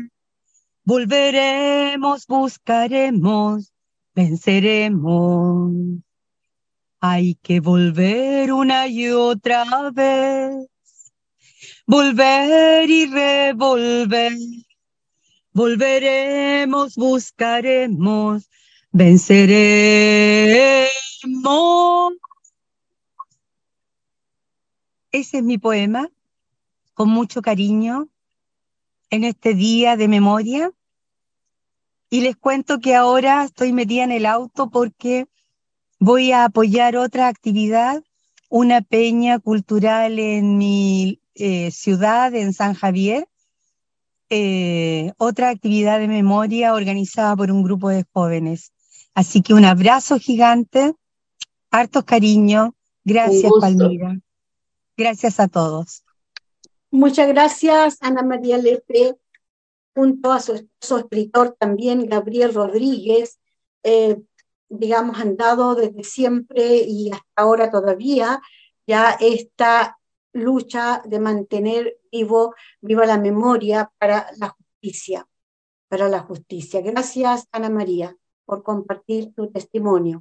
Volveremos, buscaremos, venceremos. Hay que volver una y otra vez, volver y revolver. Volveremos, buscaremos, venceremos. Ese es mi poema, con mucho cariño, en este día de memoria. Y les cuento que ahora estoy metida en el auto porque voy a apoyar otra actividad, una peña cultural en mi eh, ciudad, en San Javier, eh, otra actividad de memoria organizada por un grupo de jóvenes. Así que un abrazo gigante, hartos cariño. Gracias, Palmira. Gracias a todos. Muchas gracias, Ana María Lepe, junto a su escritor también, Gabriel Rodríguez. Eh, digamos, han dado desde siempre y hasta ahora todavía ya esta lucha de mantener vivo, viva la memoria para la justicia, para la justicia. Gracias, Ana María, por compartir tu testimonio.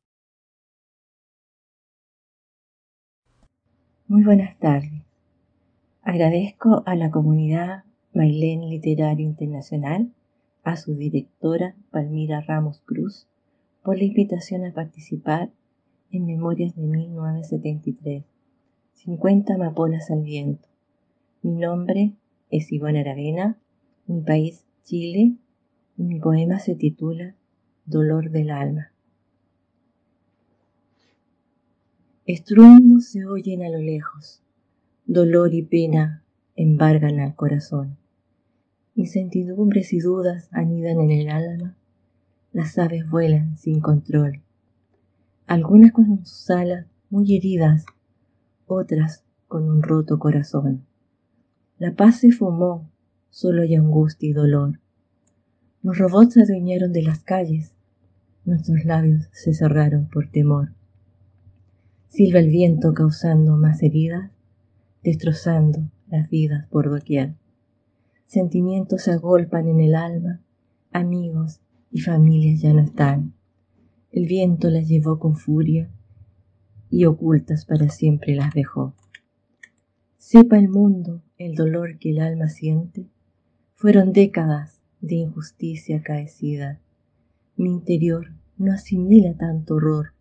Muy buenas tardes. Agradezco a la comunidad Mailén Literario Internacional, a su directora Palmira Ramos Cruz, por la invitación a participar en Memorias de 1973, 50 amapolas al viento. Mi nombre es Ivonne Aravena, mi país Chile, y mi poema se titula Dolor del alma. Estruendos se oyen a lo lejos, dolor y pena embargan al corazón. Incertidumbres y dudas anidan en el alma las aves vuelan sin control, algunas con sus alas muy heridas, otras con un roto corazón. La paz se fumó, solo hay angustia y dolor. Los robots se adueñaron de las calles, nuestros labios se cerraron por temor. Silba el viento causando más heridas, destrozando las vidas por doquier. Sentimientos se agolpan en el alma, amigos y familias ya no están. El viento las llevó con furia y ocultas para siempre las dejó. Sepa el mundo el dolor que el alma siente, fueron décadas de injusticia acaecida. Mi interior no asimila tanto horror.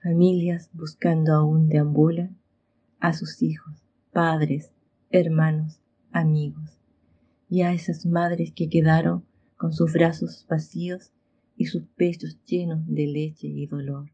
Familias buscando aún deambulan a sus hijos, padres, hermanos, amigos, y a esas madres que quedaron con sus brazos vacíos y sus pechos llenos de leche y dolor.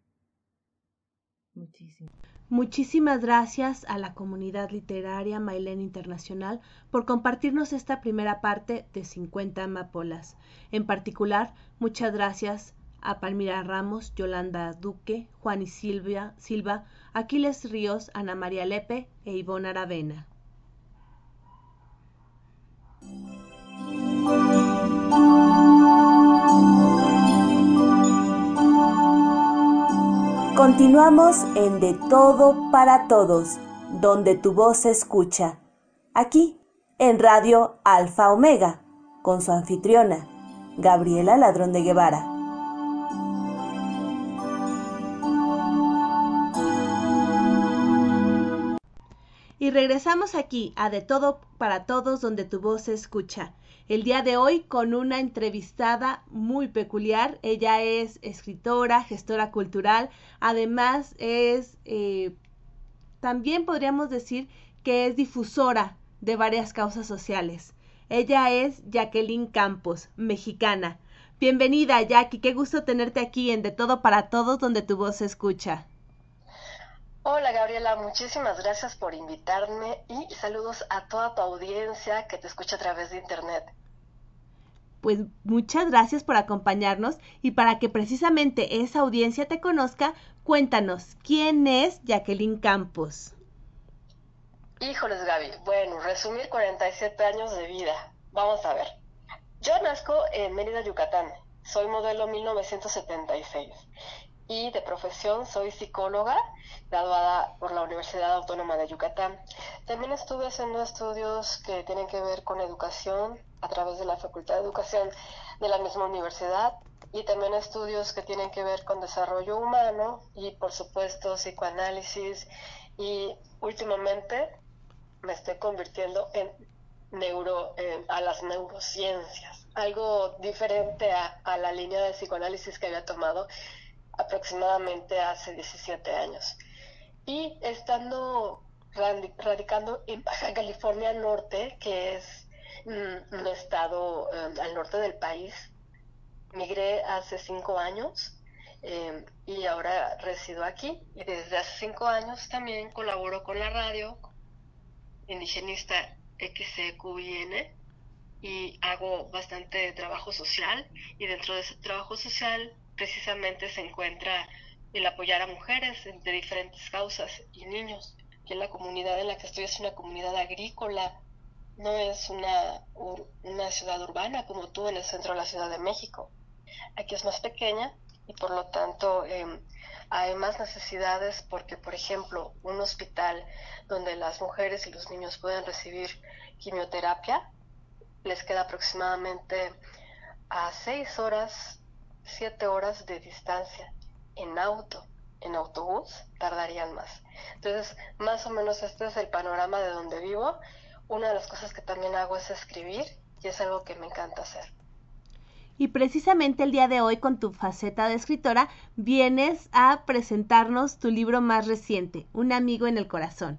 Muchísimas gracias a la comunidad literaria Mailén Internacional por compartirnos esta primera parte de 50 amapolas. En particular, muchas gracias a Palmira Ramos, Yolanda Duque, Juan y Silvia, Silva, Aquiles Ríos, Ana María Lepe e Ivonne Aravena. Continuamos en De Todo para Todos, donde tu voz se escucha. Aquí, en Radio Alfa Omega, con su anfitriona, Gabriela Ladrón de Guevara. Y regresamos aquí a De Todo para Todos, donde tu voz se escucha el día de hoy con una entrevistada muy peculiar. Ella es escritora, gestora cultural, además es, eh, también podríamos decir que es difusora de varias causas sociales. Ella es Jacqueline Campos, mexicana. Bienvenida, Jackie. Qué gusto tenerte aquí en De Todo para Todos, donde tu voz se escucha. Hola Gabriela, muchísimas gracias por invitarme y saludos a toda tu audiencia que te escucha a través de internet. Pues muchas gracias por acompañarnos y para que precisamente esa audiencia te conozca, cuéntanos, ¿quién es Jacqueline Campos? Híjoles Gaby, bueno, resumir 47 años de vida. Vamos a ver. Yo nazco en Mérida, Yucatán. Soy modelo 1976 y de profesión soy psicóloga, graduada por la Universidad Autónoma de Yucatán. También estuve haciendo estudios que tienen que ver con educación a través de la Facultad de Educación de la misma universidad y también estudios que tienen que ver con desarrollo humano y por supuesto psicoanálisis y últimamente me estoy convirtiendo en neuro, a las neurociencias, algo diferente a, a la línea de psicoanálisis que había tomado aproximadamente hace 17 años. Y estando radicando en Baja California Norte, que es mm, un estado em, al norte del país, migré hace cinco años em, y ahora resido aquí. Y desde hace cinco años también colaboro con la radio indigenista XCQIN y hago bastante trabajo social y dentro de ese trabajo social precisamente se encuentra el apoyar a mujeres de diferentes causas y niños. Que la comunidad en la que estoy es una comunidad agrícola, no es una, una ciudad urbana como tú en el centro de la Ciudad de México. Aquí es más pequeña y por lo tanto em, hay más necesidades porque, por ejemplo, un hospital donde las mujeres y los niños pueden recibir quimioterapia les queda aproximadamente a seis horas siete horas de distancia en auto, en autobús, tardarían más. Entonces, más o menos este es el panorama de donde vivo. Una de las cosas que también hago es escribir y es algo que me encanta hacer. Y precisamente el día de hoy con tu faceta de escritora vienes a presentarnos tu libro más reciente, Un amigo en el corazón.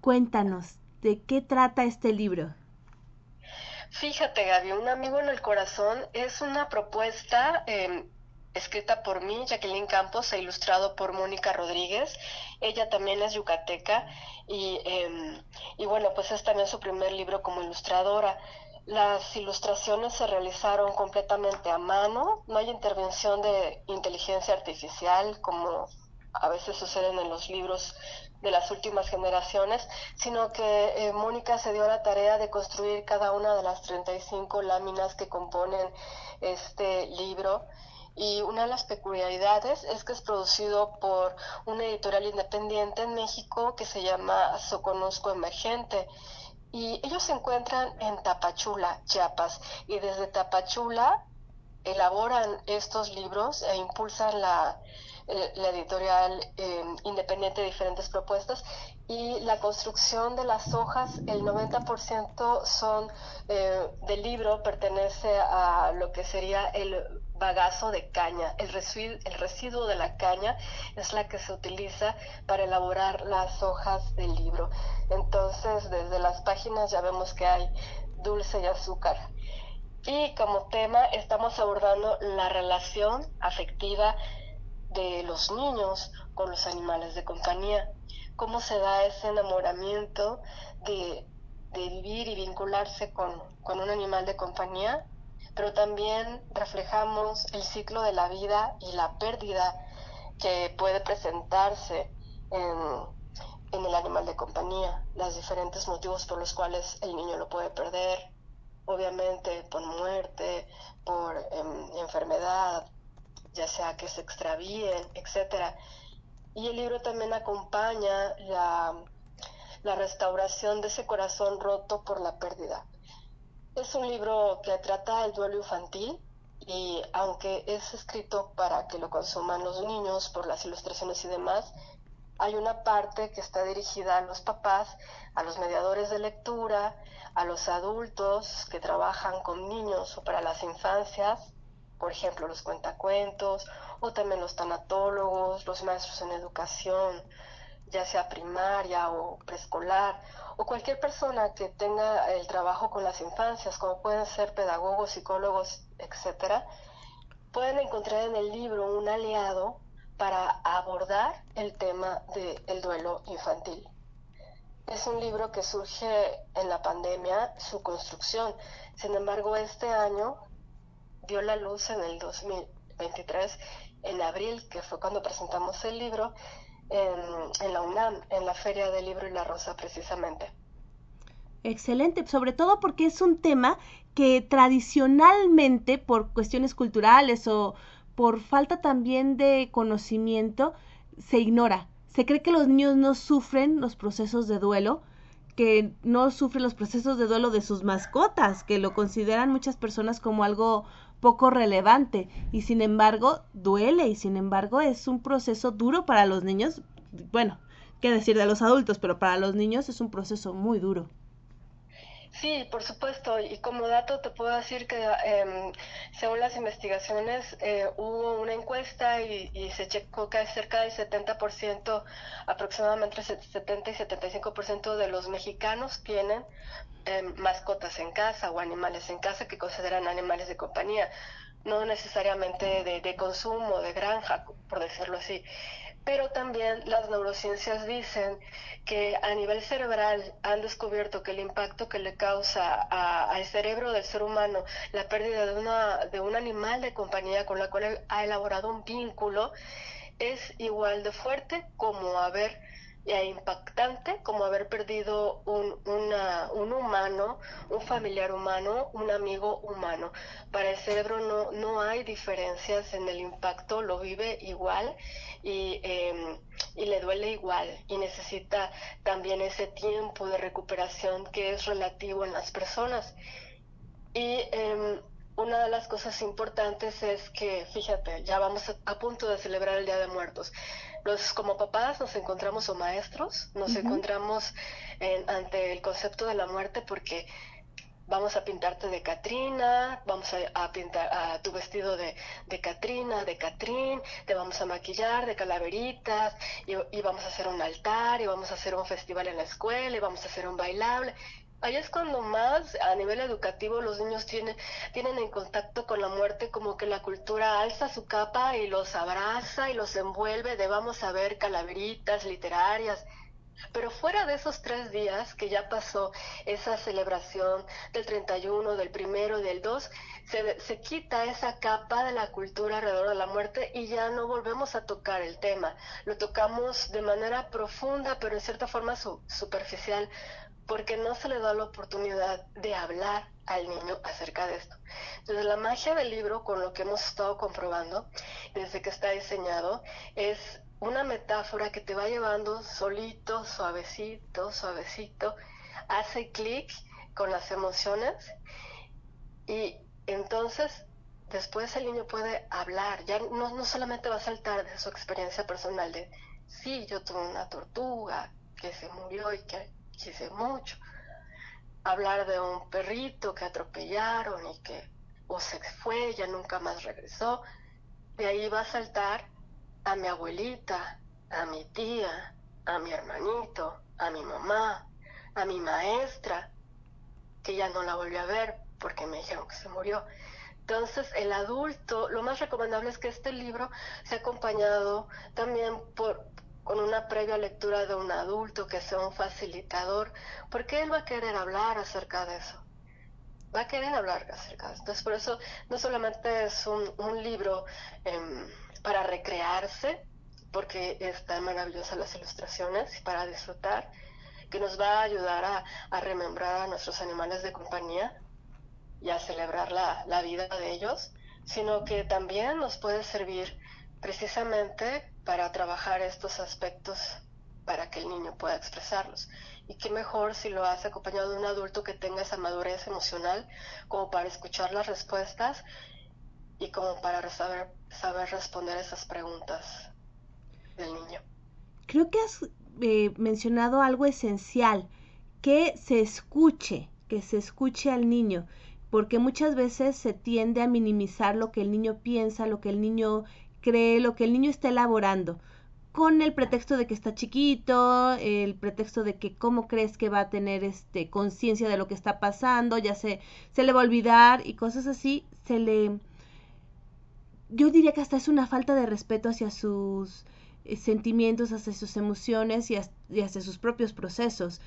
Cuéntanos, ¿de qué trata este libro? Fíjate, Gaby, Un amigo en el corazón es una propuesta em, escrita por mí, Jacqueline Campos, e ilustrado por Mónica Rodríguez. Ella también es yucateca y, em, y bueno, pues es también su primer libro como ilustradora. Las ilustraciones se realizaron completamente a mano, no hay intervención de inteligencia artificial como a veces suceden en los libros de las últimas generaciones, sino que eh, Mónica se dio la tarea de construir cada una de las 35 láminas que componen este libro. Y una de las peculiaridades es que es producido por una editorial independiente en México que se llama Soconusco Emergente. Y ellos se encuentran en Tapachula, Chiapas. Y desde Tapachula elaboran estos libros e impulsan la, eh, editorial eh, independiente de diferentes propuestas y la construcción de las hojas, el 90% son eh, del libro, pertenece a lo que sería el bagazo de caña. El el residuo de la caña es la que se utiliza para elaborar las hojas del libro. Entonces, desde las páginas ya vemos que hay dulce y azúcar. Y como tema estamos abordando la relación afectiva de los niños con los animales de compañía, cómo se da ese enamoramiento de, vivir y vincularse con, un animal de compañía, pero también reflejamos el ciclo de la vida y la pérdida que puede presentarse en, el animal de compañía, los diferentes motivos por los cuales el niño lo puede perder, obviamente por muerte, por em, enfermedad, ya sea que se extravíen, etcétera. Y el libro también acompaña la, la restauración de ese corazón roto por la pérdida. Es un libro que trata el duelo infantil y aunque es escrito para que lo consuman los niños por las ilustraciones y demás, hay una parte que está dirigida a los papás, a los mediadores de lectura, a los adultos que trabajan con niños o para las infancias por ejemplo, los cuentacuentos, o también los tanatólogos, los maestros en educación, ya sea primaria o preescolar, o cualquier persona que tenga el trabajo con las infancias, como pueden ser pedagogos, psicólogos, etcétera, pueden encontrar en el libro un aliado para abordar el tema del duelo infantil. Es un libro que surge en la pandemia, su construcción. Sin embargo, este año dio la luz en el 2023, en abril, que fue cuando presentamos el libro, en, la UNAM, en la Feria del Libro y la Rosa precisamente. Excelente, sobre todo porque es un tema que tradicionalmente, por cuestiones culturales o por falta también de conocimiento, se ignora. Se cree que los niños no sufren los procesos de duelo, que no sufren los procesos de duelo de sus mascotas, que lo consideran muchas personas como algo poco relevante y sin embargo duele y sin embargo es un proceso duro para los niños. Bueno, qué decir de los adultos, pero para los niños es un proceso muy duro. Sí, por supuesto. Y como dato te puedo decir que em, según las investigaciones eh, hubo una encuesta y, se checó que cerca del 70%, aproximadamente 70 y 75% de los mexicanos tienen em, mascotas en casa o animales en casa que consideran animales de compañía, no necesariamente de, de consumo, de granja, por decirlo así pero también las neurociencias dicen que a nivel cerebral han descubierto que el impacto que le causa al cerebro del ser humano la pérdida de, una, de un animal de compañía con la cual ha elaborado un vínculo es igual de fuerte como haber e impactante como haber perdido un, un humano, un familiar humano, un amigo humano. Para el cerebro no, no hay diferencias en el impacto, lo vive igual y, em, y le duele igual y necesita también ese tiempo de recuperación que es relativo en las personas. Y em, una de las cosas importantes es que, fíjate, ya vamos a, punto de celebrar el Día de Muertos. Los como papás nos encontramos o maestros, nos encontramos ante el concepto de la muerte porque vamos a pintarte de Catrina, vamos a, pintar a tu vestido de, de Catrina, de Catrín, te vamos a maquillar de calaveritas y, vamos a hacer un altar y vamos a hacer un festival en la escuela y vamos a hacer un bailable. Ahí es cuando más a nivel educativo los niños tienen, tienen en contacto con la muerte, como que la cultura alza su capa y los abraza y los envuelve de vamos a ver calaveritas literarias, pero fuera de esos tres días que ya pasó esa celebración del 31, del primero y del 2, se, se, quita esa capa de la cultura alrededor de la muerte y ya no volvemos a tocar el tema. Lo tocamos de manera profunda, pero en cierta forma superficial, porque no se le da la oportunidad de hablar al niño acerca de esto. Entonces la magia del libro, con lo que hemos estado comprobando desde que está diseñado, es una metáfora que te va llevando solito, suavecito, suavecito, hace clic con las emociones y entonces después el niño puede hablar, ya no, no solamente va a saltar de su experiencia personal de, sí, yo tuve una tortuga que se murió y que quise mucho, hablar de un perrito que atropellaron y que o se fue, ya nunca más regresó, de ahí va a saltar a mi abuelita, a mi tía, a mi hermanito, a mi mamá, a mi maestra, que ya no la volví a ver porque me dijeron que se murió. Entonces, el adulto, lo más recomendable es que este libro sea acompañado también por, con una previa lectura de un adulto que sea un facilitador, porque él va a querer hablar acerca de eso. Va a querer hablar acerca de eso. Entonces, por eso no solamente es un, libro eh, para recrearse, porque están maravillosas las ilustraciones, para disfrutar, que nos va a ayudar a, remembrar a nuestros animales de compañía y a celebrar la vida de ellos, sino que también nos puede servir precisamente para trabajar estos aspectos para que el niño pueda expresarlos. Y qué mejor si lo hace acompañado de un adulto que tenga esa madurez emocional como para escuchar las respuestas y como para saber, saber responder esas preguntas del niño. Creo que has eh, mencionado algo esencial, que se escuche, que se escuche al niño, porque muchas veces se tiende a minimizar lo que el niño piensa, lo que el niño cree, lo que el niño está elaborando con el pretexto de que está chiquito, el pretexto de que cómo crees que va a tener este conciencia de lo que está pasando, ya se, se le va a olvidar y cosas así, se le yo diría que hasta es una falta de respeto hacia sus eh, sentimientos, hacia sus emociones y, hacia sus propios procesos.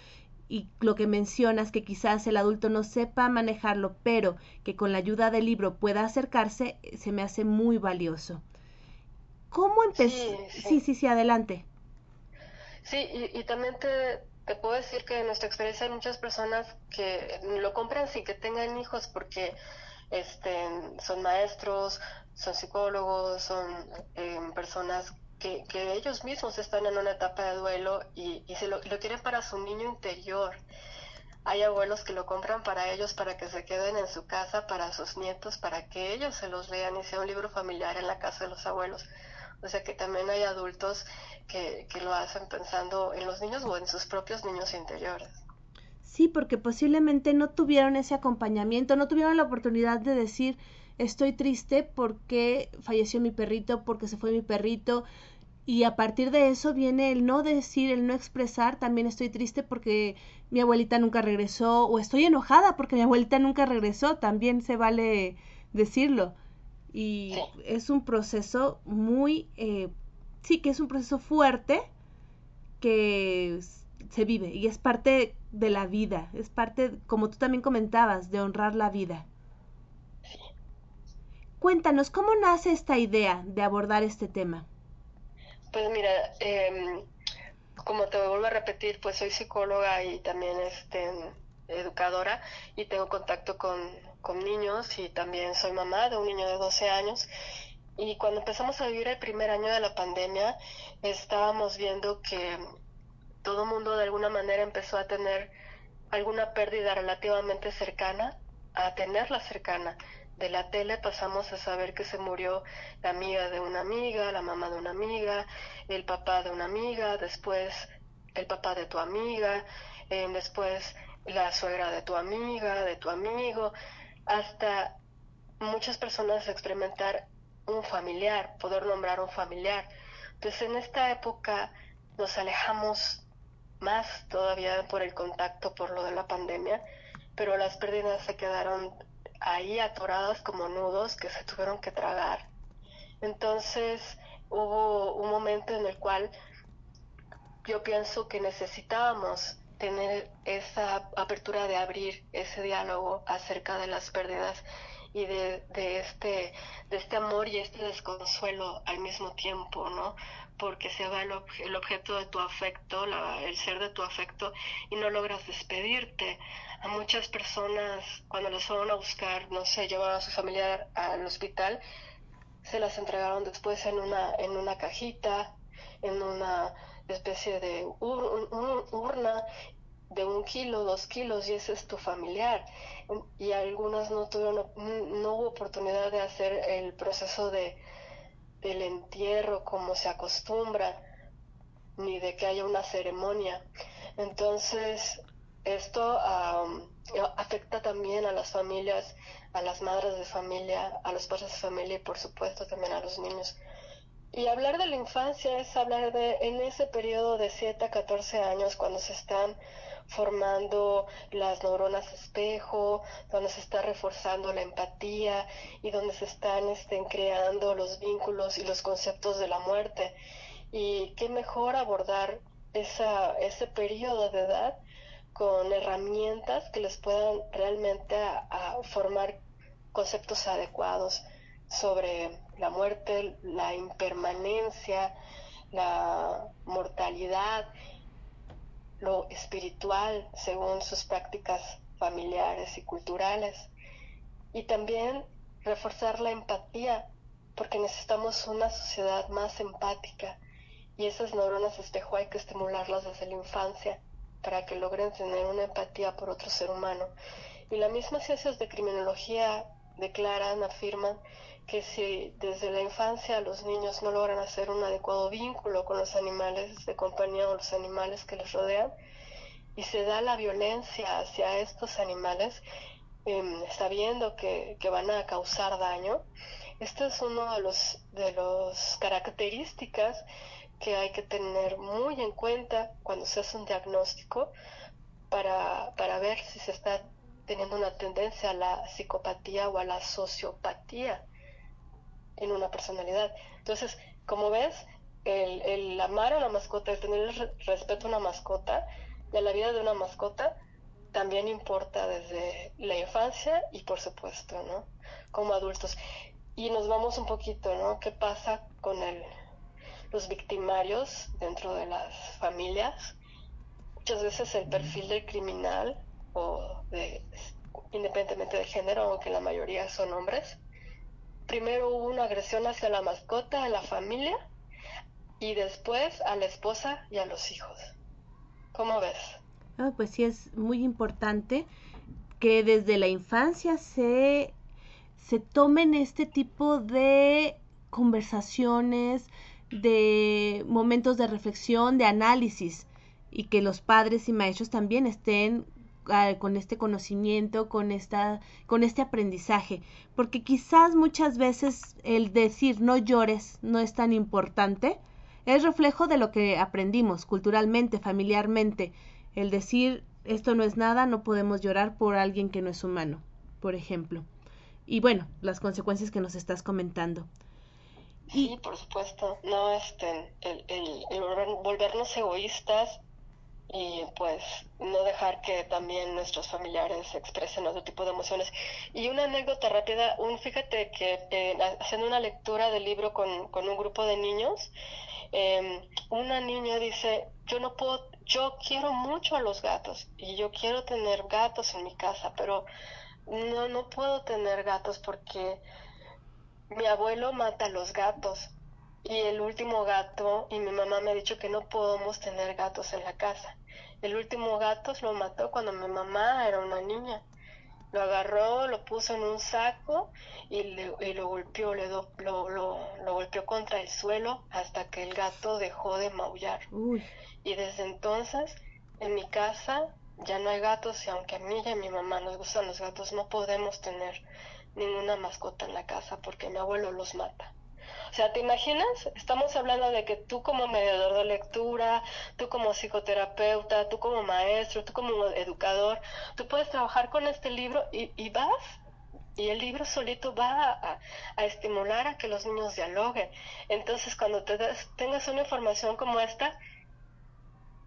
Y lo que mencionas, que quizás el adulto no sepa manejarlo, pero que con la ayuda del libro pueda acercarse, se me hace muy valioso. ¿Cómo empezó? Sí sí. sí, adelante. Sí, y, también te, te, puedo decir que en nuestra experiencia hay muchas personas que lo compran sin que tengan hijos porque este, son maestros, son psicólogos, son em, personas que, que, ellos mismos están en una etapa de duelo y, y se lo, lo, quieren para su niño interior. Hay abuelos que lo compran para ellos, para que se queden en su casa, para sus nietos, para que ellos se los lean y sea un libro familiar en la casa de los abuelos. O sea que también hay adultos que, que lo hacen pensando en los niños o en sus propios niños interiores. Sí, porque posiblemente no tuvieron ese acompañamiento, no tuvieron la oportunidad de decir estoy triste porque falleció mi perrito, porque se fue mi perrito. Y a partir de eso viene el no decir, el no expresar, también estoy triste porque mi abuelita nunca regresó, o estoy enojada porque mi abuelita nunca regresó, también se vale decirlo. Y es un proceso muy, eh, sí, que es un proceso fuerte que se vive y es parte de la vida, es parte, como tú también comentabas, de honrar la vida. Cuéntanos, ¿cómo nace esta idea de abordar este tema? Pues mira, eh, como te vuelvo a repetir, pues soy psicóloga y también este, educadora y tengo contacto con, con niños y también soy mamá de un niño de 12 años. Y cuando empezamos a vivir el primer año de la pandemia, estábamos viendo que todo el mundo de alguna manera empezó a tener alguna pérdida relativamente cercana, a tenerla cercana. De la tele pasamos a saber que se murió la amiga de una amiga, la mamá de una amiga, el papá de una amiga, después el papá de tu amiga, eh, después la suegra de tu amiga, de tu amigo, hasta muchas personas experimentar un familiar, poder nombrar un familiar. Entonces en esta época nos alejamos más todavía por el contacto, por lo de la pandemia, pero las pérdidas se quedaron ahí atoradas como nudos que se tuvieron que tragar. Entonces hubo un momento en el cual yo pienso que necesitábamos tener esa apertura de abrir ese diálogo acerca de las pérdidas y de, de, este, de este amor y este desconsuelo al mismo tiempo, ¿no? porque se va el, el objeto de tu afecto, la, el ser de tu afecto, y no logras despedirte. A muchas personas, cuando les fueron a buscar, no sé, llevaron a su familia al hospital, se las entregaron después en una, en una cajita, en una especie de urna de un kilo, dos kilos, y ese es tu familiar. Y algunas no tuvieron, no hubo oportunidad de hacer el proceso de, del entierro como se acostumbra, ni de que haya una ceremonia. Entonces, esto afecta también a las familias, a las madres de familia, a los padres de familia y por supuesto también a los niños. Y hablar de la infancia es hablar de en ese periodo de 7 a 14 años cuando se están formando las neuronas espejo, donde se está reforzando la empatía y donde se están este, creando los vínculos y los conceptos de la muerte. Y qué mejor abordar esa, ese periodo de edad con herramientas que les puedan realmente formar conceptos adecuados sobre la muerte, la impermanencia, la mortalidad lo espiritual según sus prácticas familiares y culturales. Y también reforzar la empatía, porque necesitamos una sociedad más empática y esas neuronas espejo hay que estimularlas desde la infancia para que logren tener una empatía por otro ser humano. Y las mismas ciencias de criminología declaran, afirman que si desde la infancia los niños no logran hacer un adecuado vínculo con los animales de compañía o los animales que les rodean y se da la violencia hacia estos animales em, sabiendo que, que, van a causar daño, esto es uno de los las características que hay que tener muy en cuenta cuando se hace un diagnóstico para, para ver si se está teniendo una tendencia a la psicopatía o a la sociopatía en una personalidad. Entonces, como ves, el, el amar a una mascota, el tener respeto a una mascota, de la vida de una mascota, también importa desde la infancia y por supuesto, ¿no? Como adultos. Y nos vamos un poquito, ¿no? ¿Qué pasa con el, los victimarios dentro de las familias? Muchas veces el perfil del criminal o de, independientemente de género, aunque la mayoría son hombres, primero hubo una agresión hacia la mascota, a la familia, y después a la esposa y a los hijos. ¿Cómo ves? Ah, pues sí, es muy importante que desde la infancia se, se tomen este tipo de conversaciones, de momentos de reflexión, de análisis, y que los padres y maestros también estén con este conocimiento, con esta, con este aprendizaje, porque quizás muchas veces el decir no llores no es tan importante, es reflejo de lo que aprendimos culturalmente, familiarmente. El decir esto no es nada, no podemos llorar por alguien que no es humano, por ejemplo. Y bueno, las consecuencias que nos estás comentando. Sí, por supuesto. No, este, el, el, el volvernos egoístas y pues no dejar que también nuestros familiares expresen otro tipo de emociones. Y una anécdota rápida, un fíjate que eh, haciendo una lectura del libro con, con un grupo de niños, eh, una niña dice, yo no puedo, yo quiero mucho a los gatos y yo quiero tener gatos en mi casa, pero no, no puedo tener gatos porque mi abuelo mata a los gatos y el último gato, y mi mamá me ha dicho que no podemos tener gatos en la casa. El último gato lo mató cuando mi mamá era una niña. Lo agarró, lo puso en un saco y, lo golpeó, le lo, lo, golpeó contra el suelo hasta que el gato dejó de maullar. Y desde entonces, en mi casa ya no hay gatos y aunque a mí y a mi mamá nos gustan los gatos, no podemos tener ninguna mascota en la casa porque mi abuelo los mata. O sea, ¿te imaginas? Estamos hablando de que tú como mediador de lectura, tú como psicoterapeuta, tú como maestro, tú como educador, tú puedes trabajar con este libro y, y vas y el libro solito va a, a, estimular a que los niños dialoguen. Entonces, cuando te tengas una información como esta,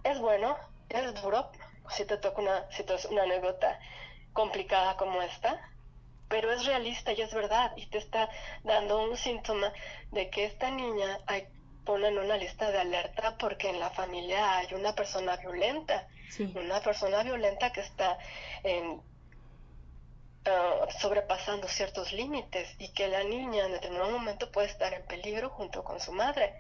es bueno, es duro, si te toca una, si una anécdota complicada como esta, pero es realista y es verdad y te está dando un síntoma de que esta niña hay, en una lista de alerta porque en la familia hay una persona violenta, una persona violenta que está en, ah, sobrepasando ciertos límites y que la niña en determinado momento puede estar en peligro junto con su madre.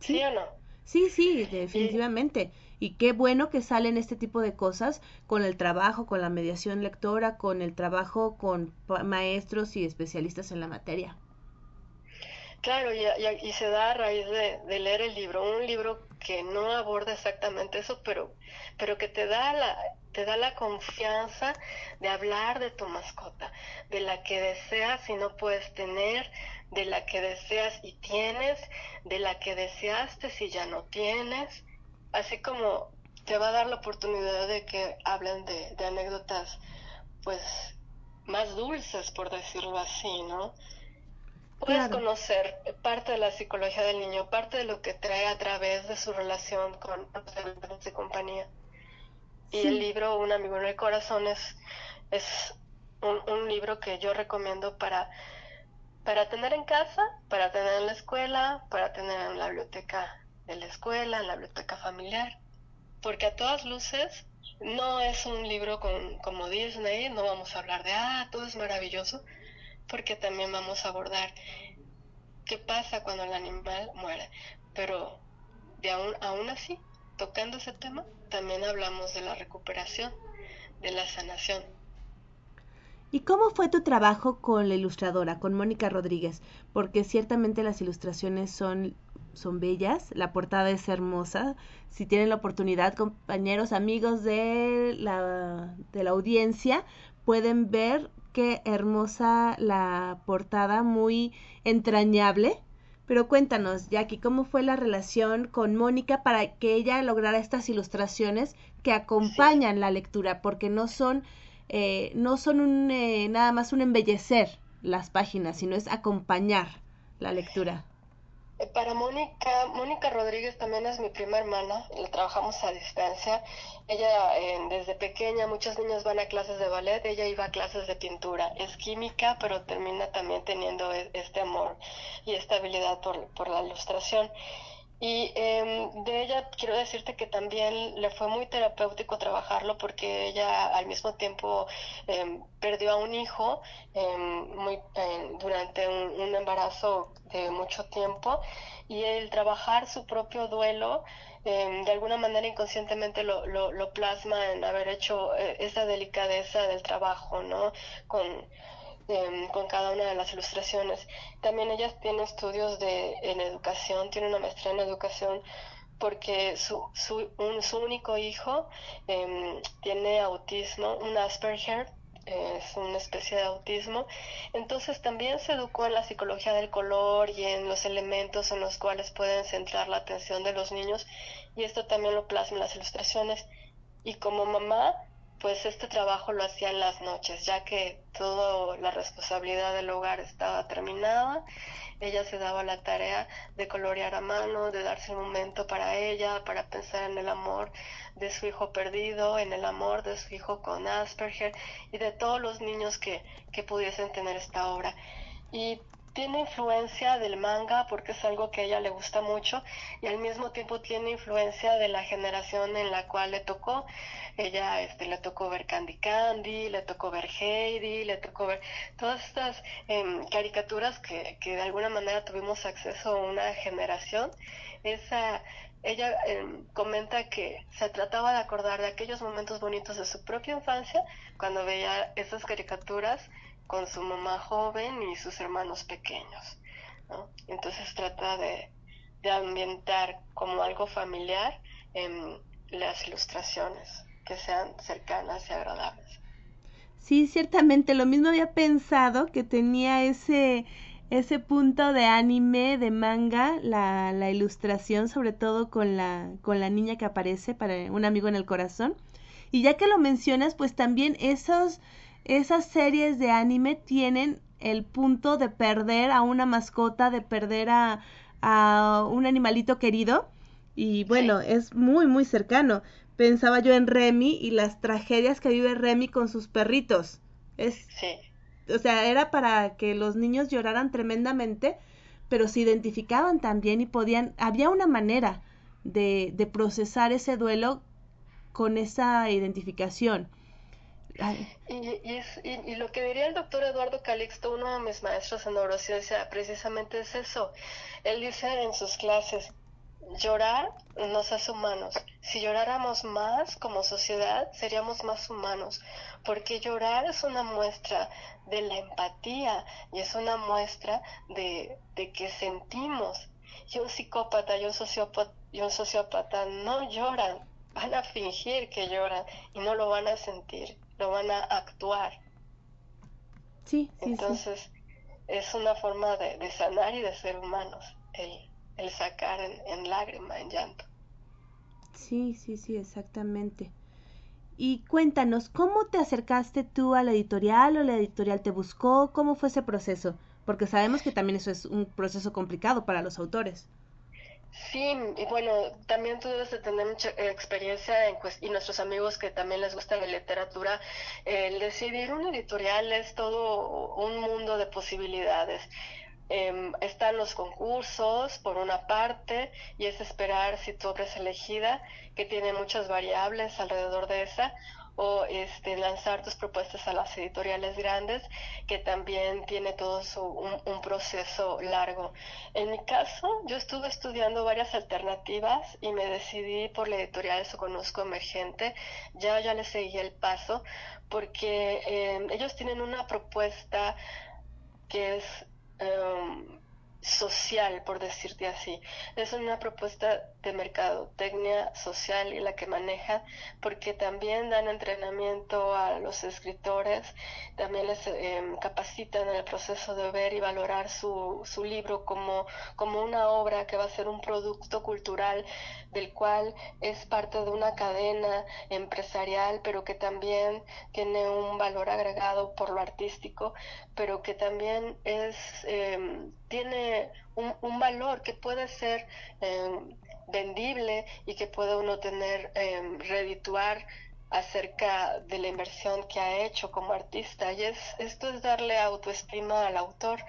¿Sí, o no? Sí, sí, definitivamente. Y qué bueno que salen este tipo de cosas con el trabajo, con la mediación lectora, con el trabajo con maestros y especialistas en la materia. Claro, y, y, se da a raíz de, de, leer el libro, un libro que no aborda exactamente eso, pero, pero que te da la, te da la confianza de hablar de tu mascota, de la que deseas y no puedes tener, de la que deseas y tienes, de la que deseaste si ya no tienes, así como te va a dar la oportunidad de que hablen de, anécdotas pues más dulces, por decirlo así, ¿no? Puedes conocer parte de la psicología del niño, parte de lo que trae a través de su relación con los de compañía. Y el libro Un amigo en el corazón es, es un, un, libro que yo recomiendo para, para tener en casa, para tener en la escuela, para tener en la biblioteca de la escuela, en la biblioteca familiar, porque a todas luces no es un libro con, como Disney, no vamos a hablar de, ah, todo es maravilloso, porque también vamos a abordar qué pasa cuando el animal muere. Pero de aún, aún así, tocando ese tema, también hablamos de la recuperación, de la sanación. ¿Y cómo fue tu trabajo con la ilustradora, con Mónica Rodríguez? Porque ciertamente las ilustraciones son son bellas, la portada es hermosa. Si tienen la oportunidad, compañeros, amigos de la, de la audiencia, pueden ver qué hermosa la portada, muy entrañable. Pero cuéntanos, Jackie, ¿cómo fue la relación con Mónica para que ella lograra estas ilustraciones que acompañan la lectura? Porque no son, eh, no son un, eh, nada más un embellecer las páginas, sino es acompañar la lectura. Para Mónica, Mónica Rodríguez también es mi prima hermana, le trabajamos a distancia. Ella desde pequeña, muchos niños van a clases de ballet, ella iba a clases de pintura. Es química, pero termina también teniendo e, este amor y esta habilidad por la ilustración. Y em, de ella quiero decirte que también le fue muy terapéutico trabajarlo porque ella al mismo tiempo em, perdió a un hijo em, muy, durante un, embarazo de mucho tiempo y el trabajar su propio duelo de alguna manera inconscientemente lo, lo, lo, plasma en haber hecho eh, esa delicadeza del trabajo, ¿no? Con, Em, con cada una de las ilustraciones. También ella tiene estudios de, en educación, tiene una maestría en educación porque su, su, su único hijo em, tiene autismo, un Asperger, es una especie de autismo. Entonces también se educó en la psicología del color y en los elementos en los cuales pueden centrar la atención de los niños y esto también lo plasma en las ilustraciones. Y como mamá, pues este trabajo lo hacía en las noches, ya que toda la responsabilidad del hogar estaba terminada. Ella se daba la tarea de colorear a mano, de darse un momento para ella, para pensar en el amor de su hijo perdido, en el amor de su hijo con Asperger y de todos los niños que, que pudiesen tener esta obra. Y tiene influencia del manga porque es algo que a ella le gusta mucho y al mismo tiempo tiene influencia de la generación en la cual le tocó. Ella este, le tocó ver Candy Candy, le tocó ver Heidi, le tocó ver todas estas em, caricaturas que, que de alguna manera tuvimos acceso a una generación. Esa, ella em, comenta que se trataba de acordar de aquellos momentos bonitos de su propia infancia cuando veía esas caricaturas con su mamá joven y sus hermanos pequeños. Entonces trata de, ambientar como algo familiar en las ilustraciones, que sean cercanas y agradables. Sí, ciertamente, lo mismo había pensado que tenía ese, ese punto de anime, de manga, la, la ilustración, sobre todo con la, con la niña que aparece para un amigo en el corazón. Y ya que lo mencionas, pues también esos, esas series de anime tienen el punto de perder a una mascota, de perder a, a un animalito querido. Y bueno, es muy, muy cercano. Pensaba yo en Remy y las tragedias que vive Remy con sus perritos. Es, sí. O sea, era para que los niños lloraran tremendamente, pero se identificaban también y podían, había una manera de, de procesar ese duelo con esa identificación. Y, lo que diría el doctor Eduardo Calixto, uno de mis maestros en neurociencia, precisamente es eso. Él dice en sus clases, llorar nos hace humanos. Si lloráramos más como sociedad, seríamos más humanos, porque llorar es una muestra de la empatía y es una muestra de, de que sentimos. Y un psicópata y un y un sociópata no lloran, van a fingir que lloran y no lo van a sentir lo van a actuar. Sí, Entonces, es una forma de, sanar y de ser humanos, el, sacar en, en lágrima, en llanto. Sí, sí, sí, exactamente. Y cuéntanos, ¿cómo te acercaste tú a la editorial o la editorial te buscó? ¿Cómo fue ese proceso? Porque sabemos que también eso es un proceso complicado para los autores. Sí, y bueno, también tú debes de tener mucha experiencia en, y nuestros amigos que también les gusta la literatura, el decidir un editorial es todo un mundo de posibilidades. Em, están los concursos, por una parte, y es esperar si tu obra es elegida, que tiene muchas variables alrededor de esa, o este, lanzar tus propuestas a las editoriales grandes, que también tiene todo su, un, proceso largo. En mi caso, yo estuve estudiando varias alternativas y me decidí por la editorial Eso Conozco Emergente. Ya, ya le seguí el paso, porque em, ellos tienen una propuesta que es... Em, social, por decirte así. Es una propuesta de mercadotecnia social y la que maneja, porque también dan entrenamiento a los escritores, también les em, capacitan en el proceso de ver y valorar su, su libro como, como una obra que va a ser un producto cultural del cual es parte de una cadena empresarial, pero que también tiene un valor agregado por lo artístico, pero que también es, em, tiene un, valor que puede ser em, vendible y que puede uno tener, em, redituar acerca de la inversión que ha hecho como artista. Y es, esto es darle autoestima al autor.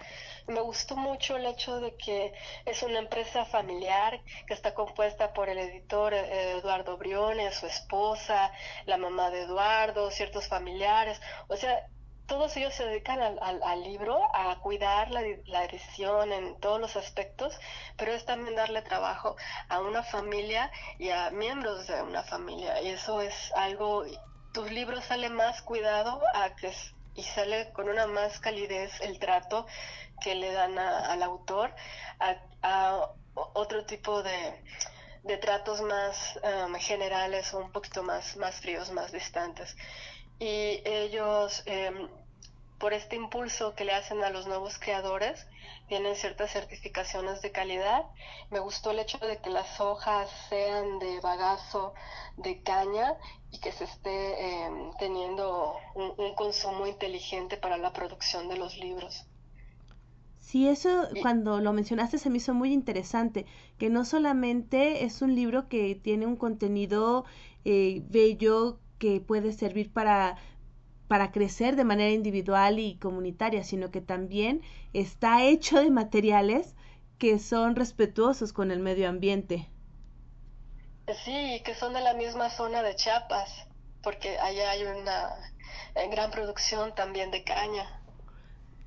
Me gustó mucho el hecho de que es una empresa familiar que está compuesta por el editor eh, Eduardo Briones, su esposa, la mamá de Eduardo, ciertos familiares. O sea, todos ellos se dedican al, libro, a cuidar la, la, edición en todos los aspectos, pero es también darle trabajo a una familia y a miembros de una familia. Y eso es algo, tus libros sale más cuidado a que, y sale con una más calidez el trato que le dan al autor a, otro tipo de, tratos más um, generales o un poquito más, más fríos, más distantes. Y ellos, em, por este impulso que le hacen a los nuevos creadores, tienen ciertas certificaciones de calidad. Me gustó el hecho de que las hojas sean de bagazo de caña y que se esté em, teniendo un, consumo inteligente para la producción de los libros. Sí, eso cuando lo mencionaste se me hizo muy interesante, que no solamente es un libro que tiene un contenido eh, bello que puede servir para para crecer de manera individual y comunitaria, sino que también está hecho de materiales que son respetuosos con el medio ambiente. Sí, que son de la misma zona de Chiapas, porque allá hay una eh, gran producción también de caña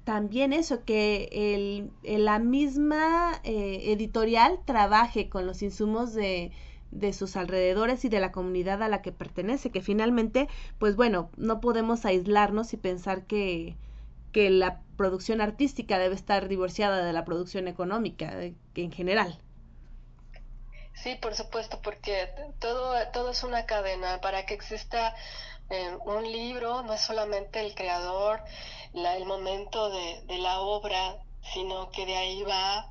también eso, que el, la misma eh, editorial trabaje con los insumos de, de sus alrededores y de la comunidad a la que pertenece, que finalmente, pues bueno, no podemos aislarnos y pensar que, que la producción artística debe estar divorciada de la producción económica en general. Sí, por supuesto, porque todo, todo es una cadena. Para que exista eh, un libro, no es solamente el creador, el momento de, de la obra, sino que de ahí va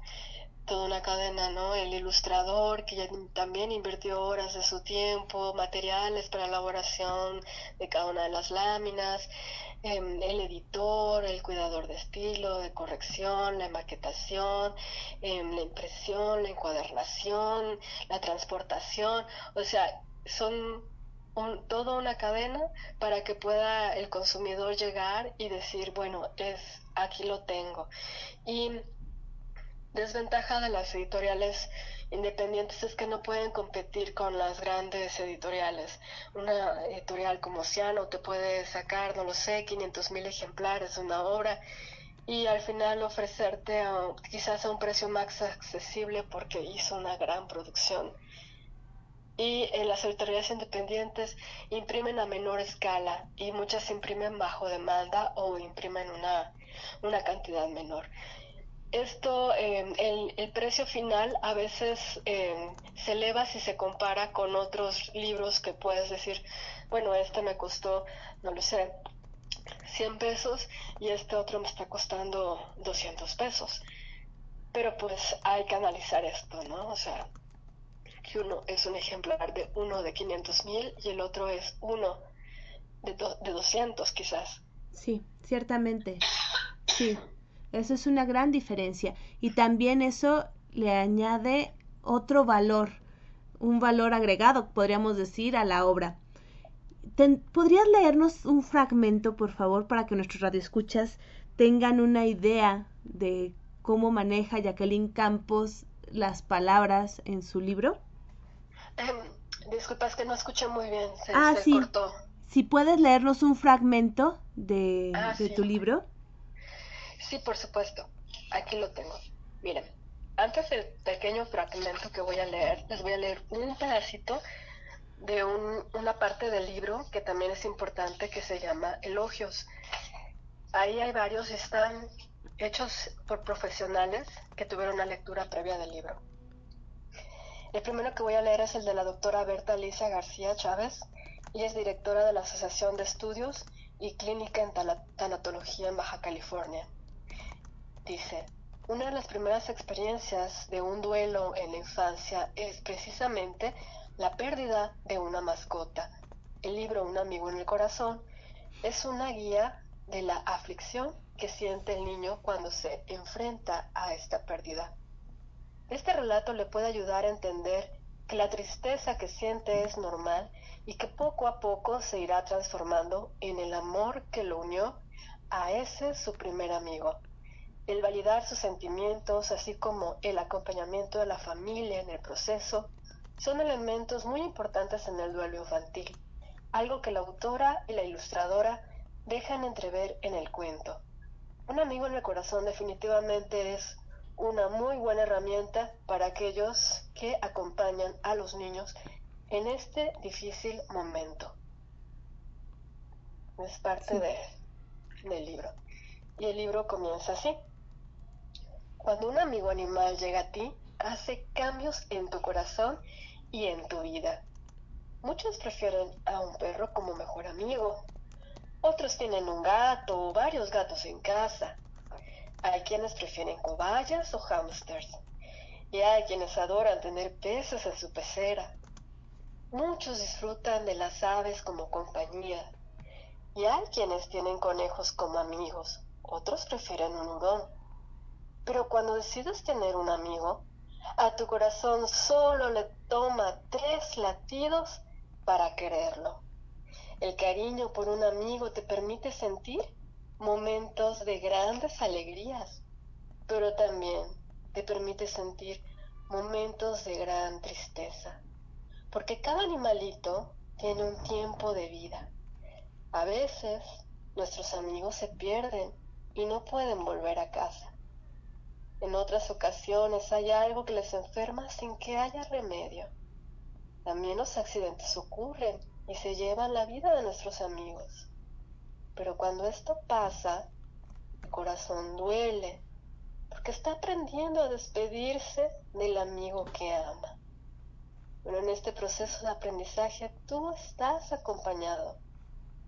toda una cadena, ¿no? El ilustrador que ya también invirtió horas de su tiempo, materiales para elaboración de cada una de las láminas, em, el editor, el cuidador de estilo, de corrección, la maquetación, em, la impresión, la encuadernación, la transportación, o sea, son un, toda una cadena para que pueda el consumidor llegar y decir, bueno, es aquí lo tengo. Y desventaja de las editoriales independientes es que no pueden competir con las grandes editoriales. Una editorial como Ciano te puede sacar, no lo sé, 500 mil ejemplares de una obra y al final ofrecerte quizás a un precio más accesible porque hizo una gran producción y las editoriales independientes imprimen a menor escala y muchas imprimen bajo demanda o imprimen una, una cantidad menor. Esto, em, el, el, precio final a veces em, se eleva si se compara con otros libros que puedes decir, bueno, este me costó, no lo sé, 100 pesos y este otro me está costando 200 pesos. Pero pues hay que analizar esto, ¿no? O sea, que uno es un ejemplar de uno de 500 mil y el otro es uno de, de 200 quizás. Sí, ciertamente. Sí, eso es una gran diferencia. Y también eso le añade otro valor, un valor agregado, podríamos decir, a la obra. ¿Podrías leernos un fragmento, por favor, para que nuestros radioescuchas tengan una idea de cómo maneja Jacqueline Campos las palabras en su libro? Em, disculpa, es que no escuché muy bien. Se, ah, sí. Si puedes leernos un fragmento de, ah, de tu libro. Sí, por supuesto. Aquí lo tengo. Miren, antes del pequeño fragmento que voy a leer, les voy a leer un pedacito de un, una parte del libro que también es importante, que se llama Elogios. Ahí hay varios, están hechos por profesionales que tuvieron una lectura previa del libro. El primero que voy a leer es el de la doctora Berta Alicia García Chávez, y es directora de la Asociación de Estudios y Clínica en Tanatología en Baja California. Dice, una de las primeras experiencias de un duelo en la infancia es precisamente la pérdida de una mascota. El libro Un amigo en el corazón es una guía de la aflicción que siente el niño cuando se enfrenta a esta pérdida. Este relato le puede ayudar a entender que la tristeza que siente es normal y que poco a poco se irá transformando en el amor que lo unió a ese su primer amigo. El validar sus sentimientos, así como el acompañamiento de la familia en el proceso, son elementos muy importantes en el duelo infantil, algo que la autora y la ilustradora dejan entrever en el cuento. Un amigo en el corazón definitivamente es una muy buena herramienta para aquellos que acompañan a los niños en este difícil momento. Es parte de, del libro. Y el libro comienza así. Cuando un amigo animal llega a ti, hace cambios en tu corazón y en tu vida. Muchos prefieren a un perro como mejor amigo. Otros tienen un gato o varios gatos en casa. Hay quienes prefieren cobayas o hamsters. Y hay quienes adoran tener peces en su pecera. Muchos disfrutan de las aves como compañía y hay quienes tienen conejos como amigos, otros prefieren un hurón. Pero cuando decides tener un amigo, a tu corazón solo le toma tres latidos para quererlo. El cariño por un amigo te permite sentir momentos de grandes alegrías, pero también te permite sentir momentos de gran tristeza porque cada animalito tiene un tiempo de vida. A veces nuestros amigos se pierden y no pueden volver a casa. En otras ocasiones hay algo que les enferma sin que haya remedio. También los accidentes ocurren y se llevan la vida de nuestros amigos. Pero cuando esto pasa, el corazón duele porque está aprendiendo a despedirse del amigo que ama. Pero en este proceso de aprendizaje tú estás acompañado,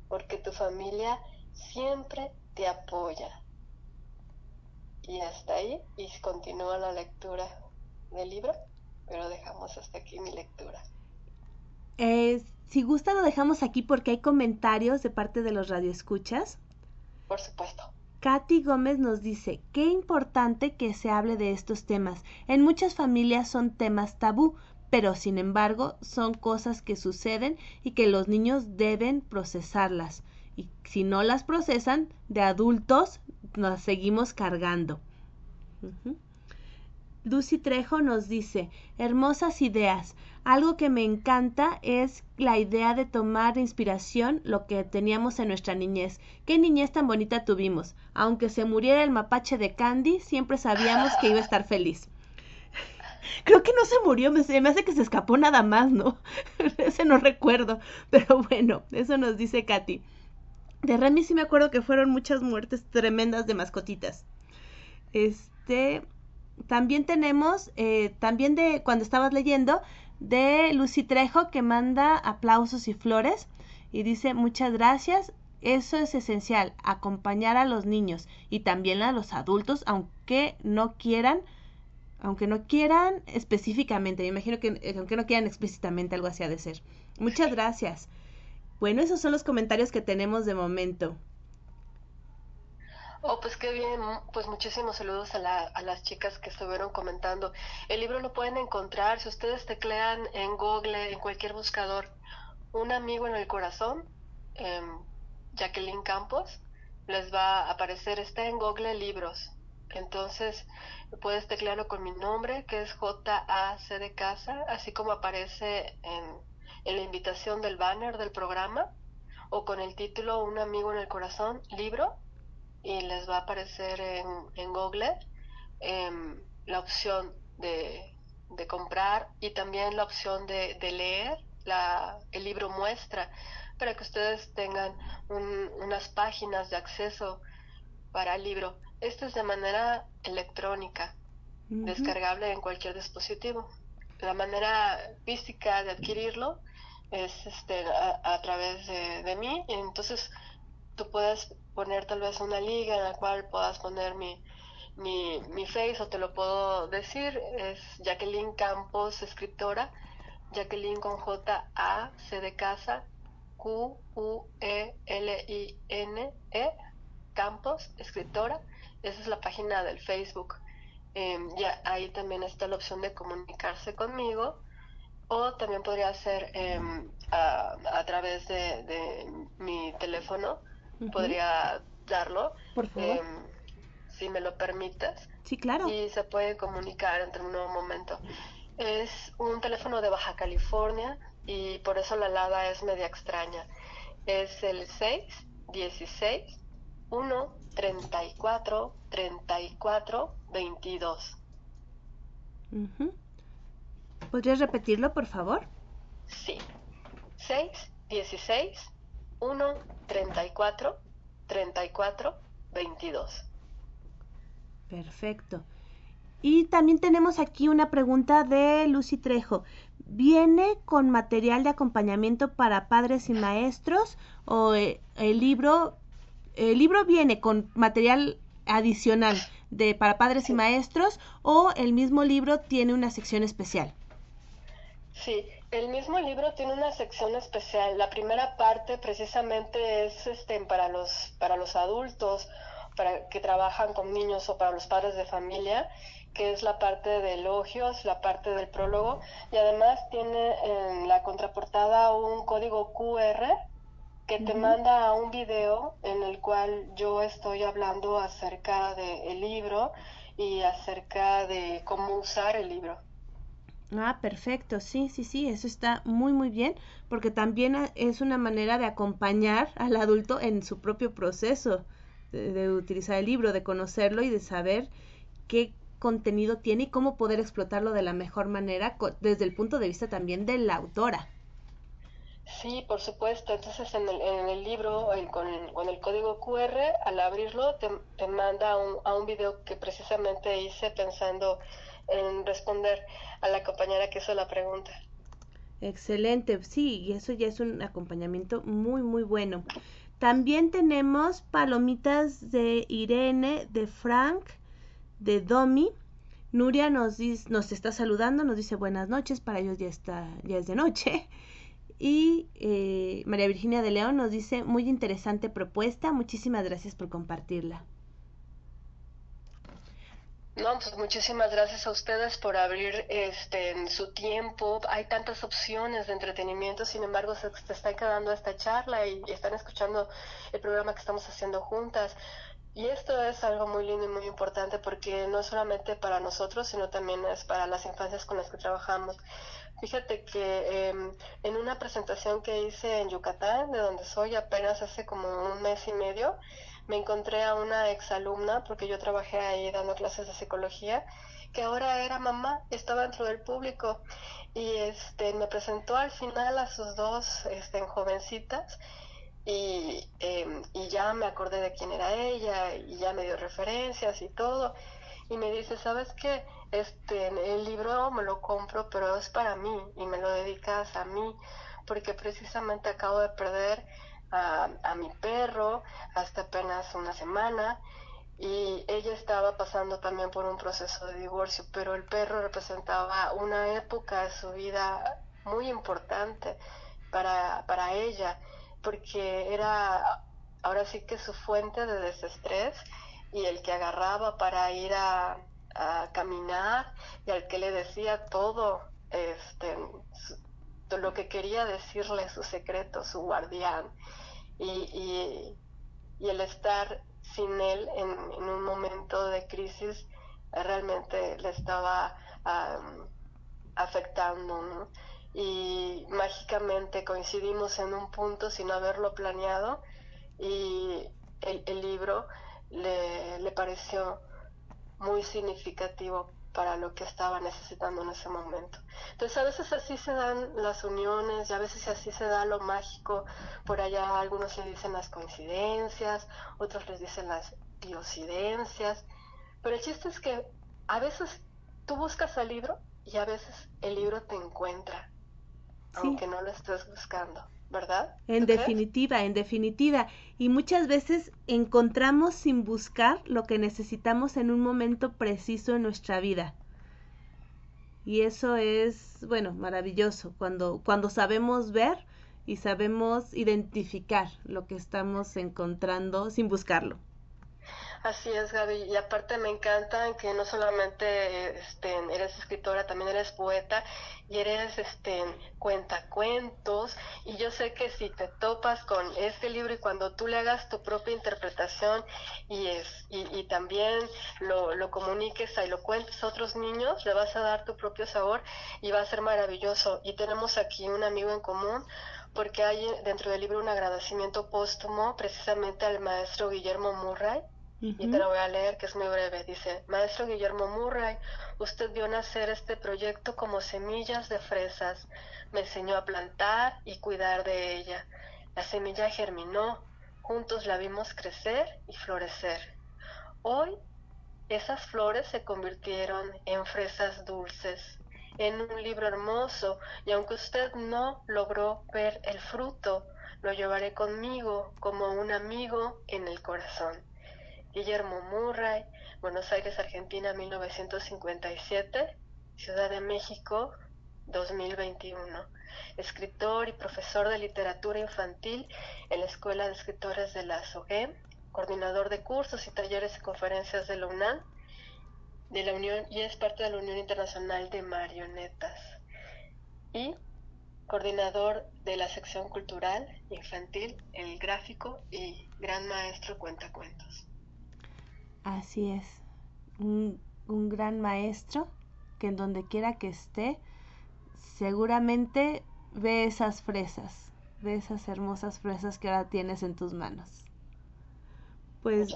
porque tu familia siempre te apoya. Y hasta ahí, y continúa la lectura del libro, pero dejamos hasta aquí mi lectura. si gusta lo dejamos aquí porque hay comentarios de parte de los radioescuchas. Por supuesto. Katy Gómez nos dice, qué importante que se hable de estos temas. En muchas familias son temas tabú, pero sin embargo son cosas que suceden y que los niños deben procesarlas. Y si no las procesan, de adultos nos seguimos cargando. Lucy Trejo nos dice, hermosas ideas. Algo que me encanta es la idea de tomar inspiración lo que teníamos en nuestra niñez. ¿Qué niñez tan bonita tuvimos? Aunque se muriera el mapache de Candy, siempre sabíamos que iba a estar feliz. Creo que no se murió, me, me hace que se escapó nada más, ¿no? Ese no recuerdo. Pero bueno, eso nos dice Katy. De Remy sí me acuerdo que fueron muchas muertes tremendas de mascotitas. Este. También tenemos, eh, también de cuando estabas leyendo, de Lucy Trejo que manda aplausos y flores y dice muchas gracias. Eso es esencial, acompañar a los niños y también a los adultos, aunque no quieran aunque no quieran específicamente, me imagino que eh, aunque no quieran explícitamente algo así ha de ser. Muchas gracias. Bueno, esos son los comentarios que tenemos de momento. Oh, pues qué bien, pues muchísimos saludos a, a, las chicas que estuvieron comentando. El libro lo pueden encontrar si ustedes teclean en Google, en cualquier buscador, Un amigo en el corazón, Jacqueline Campos, les va a aparecer, está en Google Libros. Entonces, puedes teclearlo con mi nombre, que es J-A-C de casa, así como aparece en, la invitación del banner del programa, o con el título Un amigo en el corazón, libro, y les va a aparecer en, en Google em, la opción de, comprar y también la opción de, leer la, el libro muestra para que ustedes tengan unas páginas de acceso para el libro. Esto es de manera electrónica, descargable en cualquier dispositivo. La manera física de adquirirlo es este, a, través de, de, mí. Entonces tú puedes poner tal vez una liga en la cual puedas poner mi, mi, mi face o te lo puedo decir. Es Jacqueline Campos, escritora. Jacqueline con J A C de casa Q U E L I N E Campos, escritora. Esa es la página del Facebook. Em, ya ahí también está la opción de comunicarse conmigo o también podría ser em, a, través de, mi teléfono, podría darlo. Por favor. Em, si me lo permites. Sí, claro. Y se puede comunicar entre un nuevo momento. Es un teléfono de Baja California y por eso la alada es media extraña. Es el 6 16 1 34 34 22. ¿Podrías repetirlo, por favor? Sí. 6 16 1 34 34 22. Perfecto. Y también tenemos aquí una pregunta de Lucy Trejo. ¿Viene con material de acompañamiento para padres y maestros o eh, el libro el libro viene con material adicional de para padres y maestros o el mismo libro tiene una sección especial? Sí, el mismo libro tiene una sección especial. La primera parte precisamente es este para los para los adultos para que trabajan con niños o para los padres de familia, que es la parte de elogios, la parte del prólogo, y además tiene en la contraportada un código QR que te manda a un video en el cual yo estoy hablando acerca del libro y acerca de cómo usar el libro. Ah, perfecto, sí, sí, sí, eso está muy, muy bien, porque también es una manera de acompañar al adulto en su propio proceso de, utilizar el libro, de conocerlo y de saber qué contenido tiene y cómo poder explotarlo de la mejor manera desde el punto de vista también de la autora. Sí, por supuesto. Entonces en el, en el libro, con, el código QR, al abrirlo te, manda un, a un video que precisamente hice pensando en responder a la compañera que hizo la pregunta. Excelente, sí, y eso ya es un acompañamiento muy, muy bueno. También tenemos palomitas de Irene, de Frank, de Domi. Nuria nos, nos está saludando, nos dice buenas noches, para ellos ya, está, ya es de noche. Y eh, María Virginia de León nos dice muy interesante propuesta, muchísimas gracias por compartirla. No, pues muchísimas gracias a ustedes por abrir este su tiempo. Hay tantas opciones de entretenimiento, sin embargo, se te está quedando esta charla y, están escuchando el programa que estamos haciendo juntas. Y esto es algo muy lindo y muy importante porque no es solamente para nosotros, sino también es para las infancias con las que trabajamos. Fíjate que em, en una presentación que hice en Yucatán, de donde soy apenas hace como un mes y medio, me encontré a una exalumna, porque yo trabajé ahí dando clases de psicología, que ahora era mamá, estaba dentro del público y este me presentó al final a sus dos este, jovencitas y, em, y ya me acordé de quién era ella y ya me dio referencias y todo y me dice, ¿sabes qué? Este, el libro me lo compro, pero es para mí y me lo dedicas a mí porque precisamente acabo de perder a, mi perro hasta apenas una semana. Y ella estaba pasando también por un proceso de divorcio, pero el perro representaba una época de su vida muy importante para, para ella, porque era ahora sí que su fuente de desestrés y el que agarraba para ir a, a caminar y al que le decía todo, este, lo que quería decirle, su secreto, su guardián y, y, el estar sin él en, un momento de crisis realmente le estaba afectando, Y mágicamente coincidimos en un punto sin haberlo planeado y el, el libro le, le pareció muy significativo para lo que estaba necesitando en ese momento. Entonces a veces así se dan las uniones y a veces así se da lo mágico. Por allá algunos le dicen las coincidencias, otros les dicen las diosidencias, pero el chiste es que a veces tú buscas al libro y a veces el libro te encuentra, aunque no lo estés buscando. ¿Verdad? En definitiva, en definitiva. Y muchas veces encontramos sin buscar lo que necesitamos en un momento preciso en nuestra vida. Y eso es, bueno, maravilloso, cuando, cuando sabemos ver y sabemos identificar lo que estamos encontrando sin buscarlo. Así es, Gaby. Y aparte me encanta que no solamente este, eres escritora, también eres poeta y eres este, cuentacuentos. Y yo sé que si te topas con este libro y cuando tú le hagas tu propia interpretación y, es, y, también lo, lo comuniques y lo cuentes a otros niños, le vas a dar tu propio sabor y va a ser maravilloso. Y tenemos aquí un amigo en común porque hay dentro del libro un agradecimiento póstumo precisamente al maestro Guillermo Murray y te lo voy a leer, que es muy breve. Dice, Maestro Guillermo Murray, usted vio nacer este proyecto como semillas de fresas. Me enseñó a plantar y cuidar de ella. La semilla germinó, juntos la vimos crecer y florecer. Hoy esas flores se convirtieron en fresas dulces, en un libro hermoso, y aunque usted no logró ver el fruto, lo llevaré conmigo como un amigo en el corazón. Guillermo Murray, Buenos Aires, Argentina, 1957, Ciudad de México, 2021. Escritor y profesor de literatura infantil en la Escuela de Escritores de la SOGEM, coordinador de cursos y talleres y conferencias de la UNAM de la Unión y es parte de la Unión Internacional de Marionetas y coordinador de la sección cultural infantil, el gráfico y gran maestro cuentacuentos. Así es, un, gran maestro que en donde quiera que esté, seguramente ve esas fresas, ve esas hermosas fresas que ahora tienes en tus manos. Pues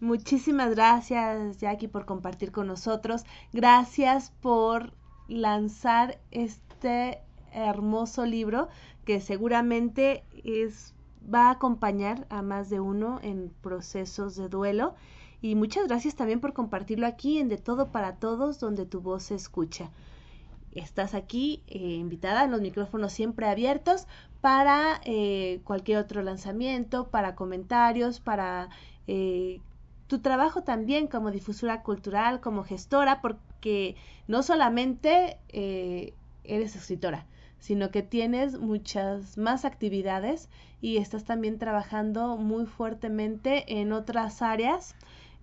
muchísimas gracias Jackie por compartir con nosotros. Gracias por lanzar este hermoso libro que seguramente es va a acompañar a más de uno en procesos de duelo y muchas gracias también por compartirlo aquí en De Todo para Todos, donde tu voz se escucha. Estás aquí eh, invitada, los micrófonos siempre abiertos para eh, cualquier otro lanzamiento, para comentarios, para eh, tu trabajo también como difusora cultural, como gestora, porque no solamente eres escritora, sino que tienes muchas más actividades y estás también trabajando muy fuertemente en otras áreas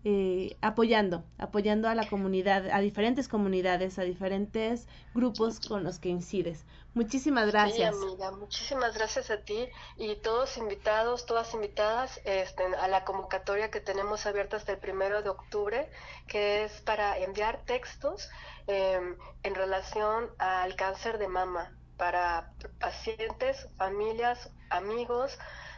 eh, apoyando, apoyando a la comunidad, a diferentes comunidades, a diferentes grupos con los que incides. Muchísimas gracias. Sí, amiga, muchísimas gracias a ti y todos invitados, todas invitadas este, a la convocatoria que tenemos abierta hasta el primero de octubre, que es para enviar textos em, en relación al cáncer de mama para pacientes, familias, amigos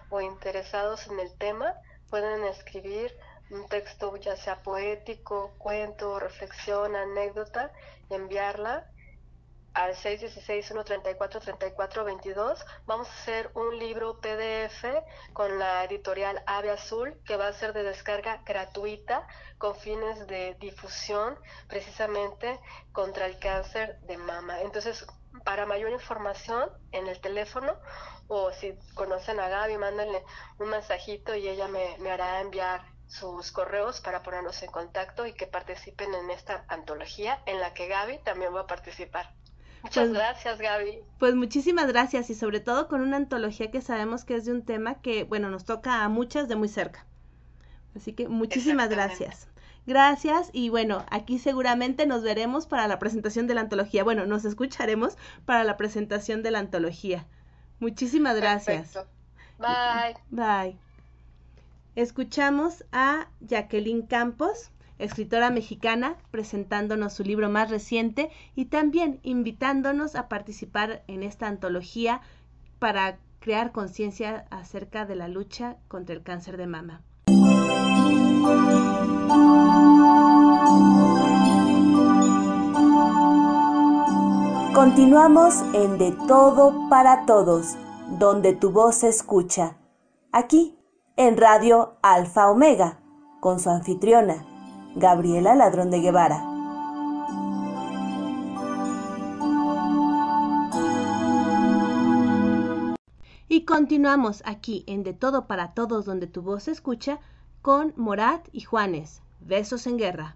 o interesados en el tema. Pueden escribir un texto ya sea poético, cuento, reflexión, anécdota, enviarla al 616-134-3422. Vamos a hacer un libro PDF con la editorial Ave Azul que va a ser de descarga gratuita con fines de difusión precisamente contra el cáncer de mama. Entonces, para mayor información en el teléfono o si conocen a Gaby, mándenle un mensajito y ella me, me hará enviar sus correos para ponernos en contacto y que participen en esta antología en la que Gaby también va a participar. Muchas pues, gracias, Gaby. Pues muchísimas gracias y sobre todo con una antología que sabemos que es de un tema que, bueno, nos toca a muchas de muy cerca. Así que muchísimas gracias. Gracias y bueno, aquí seguramente nos veremos para la presentación de la antología. Bueno, nos escucharemos para la presentación de la antología. Muchísimas gracias. Bye. Bye. Escuchamos a Jacqueline Campos, escritora mexicana, presentándonos su libro más reciente y también invitándonos a participar en esta antología para crear conciencia acerca de la lucha contra el cáncer de mama. Continuamos en De Todo para Todos, donde tu voz se escucha. Aquí en Radio Alfa Omega, con su anfitriona, Gabriela Ladrón de Guevara. Y continuamos aquí en De Todo para Todos donde tu voz se escucha con Morat y Juanes. Besos en guerra.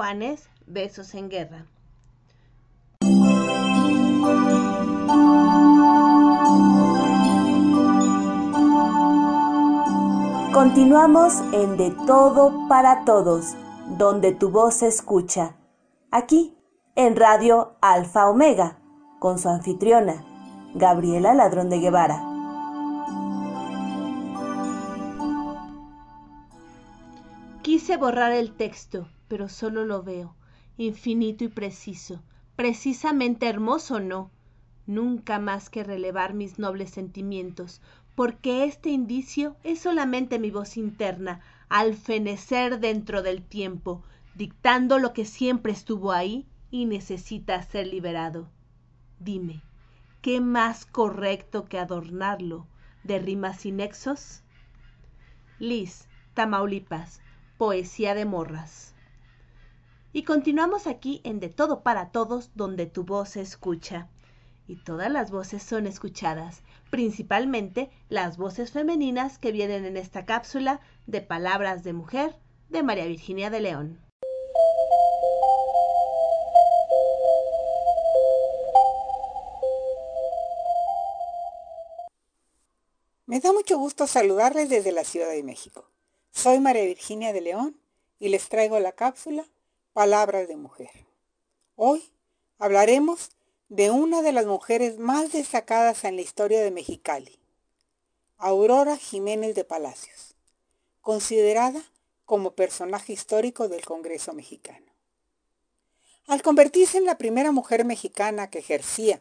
Juanes, Besos en Guerra. Continuamos en De Todo para Todos, donde tu voz se escucha. Aquí, en Radio Alfa Omega, con su anfitriona, Gabriela Ladrón de Guevara. Quise borrar el texto, pero solo lo veo, infinito y preciso, precisamente hermoso no, nunca más que relevar mis nobles sentimientos, porque este indicio es solamente mi voz interna, al fenecer dentro del tiempo, dictando lo que siempre estuvo ahí y necesita ser liberado. Dime, ¿qué más correcto que adornarlo de rimas y nexos? Liz, Tamaulipas, Poesía de Morras. Y continuamos aquí en De Todo para Todos, donde tu voz se escucha. Y todas las voces son escuchadas, principalmente las voces femeninas que vienen en esta cápsula de Palabras de Mujer de María Virginia de León. Me da mucho gusto saludarles desde la Ciudad de México. Soy María Virginia de León y les traigo la cápsula Palabras de Mujer. Hoy hablaremos de una de las mujeres más destacadas en la historia de Mexicali, Aurora Jiménez de Palacios, considerada como personaje histórico del Congreso mexicano. Al convertirse en la primera mujer mexicana que ejercía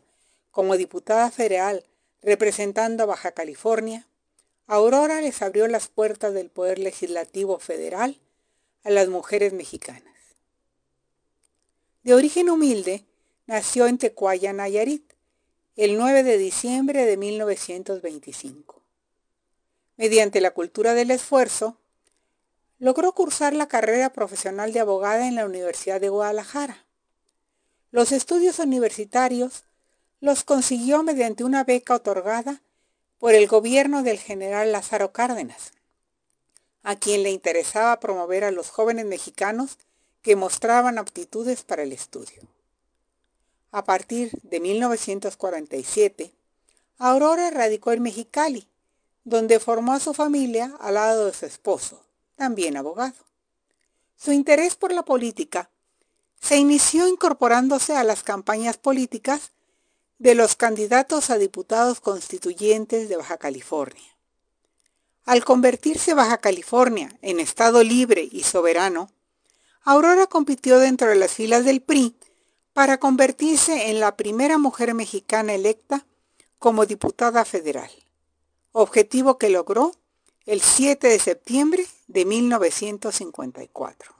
como diputada federal representando a Baja California, Aurora les abrió las puertas del Poder Legislativo Federal a las mujeres mexicanas. De origen humilde, nació en Tecuaya, Nayarit, el 9 de diciembre de 1925. Mediante la cultura del esfuerzo, logró cursar la carrera profesional de abogada en la Universidad de Guadalajara. Los estudios universitarios los consiguió mediante una beca otorgada por el gobierno del general Lázaro Cárdenas, a quien le interesaba promover a los jóvenes mexicanos que mostraban aptitudes para el estudio. A partir de 1947, Aurora radicó en Mexicali, donde formó a su familia al lado de su esposo, también abogado. Su interés por la política se inició incorporándose a las campañas políticas de los candidatos a diputados constituyentes de Baja California. Al convertirse Baja California en Estado libre y soberano, Aurora compitió dentro de las filas del PRI para convertirse en la primera mujer mexicana electa como diputada federal, objetivo que logró el 7 de septiembre de 1954.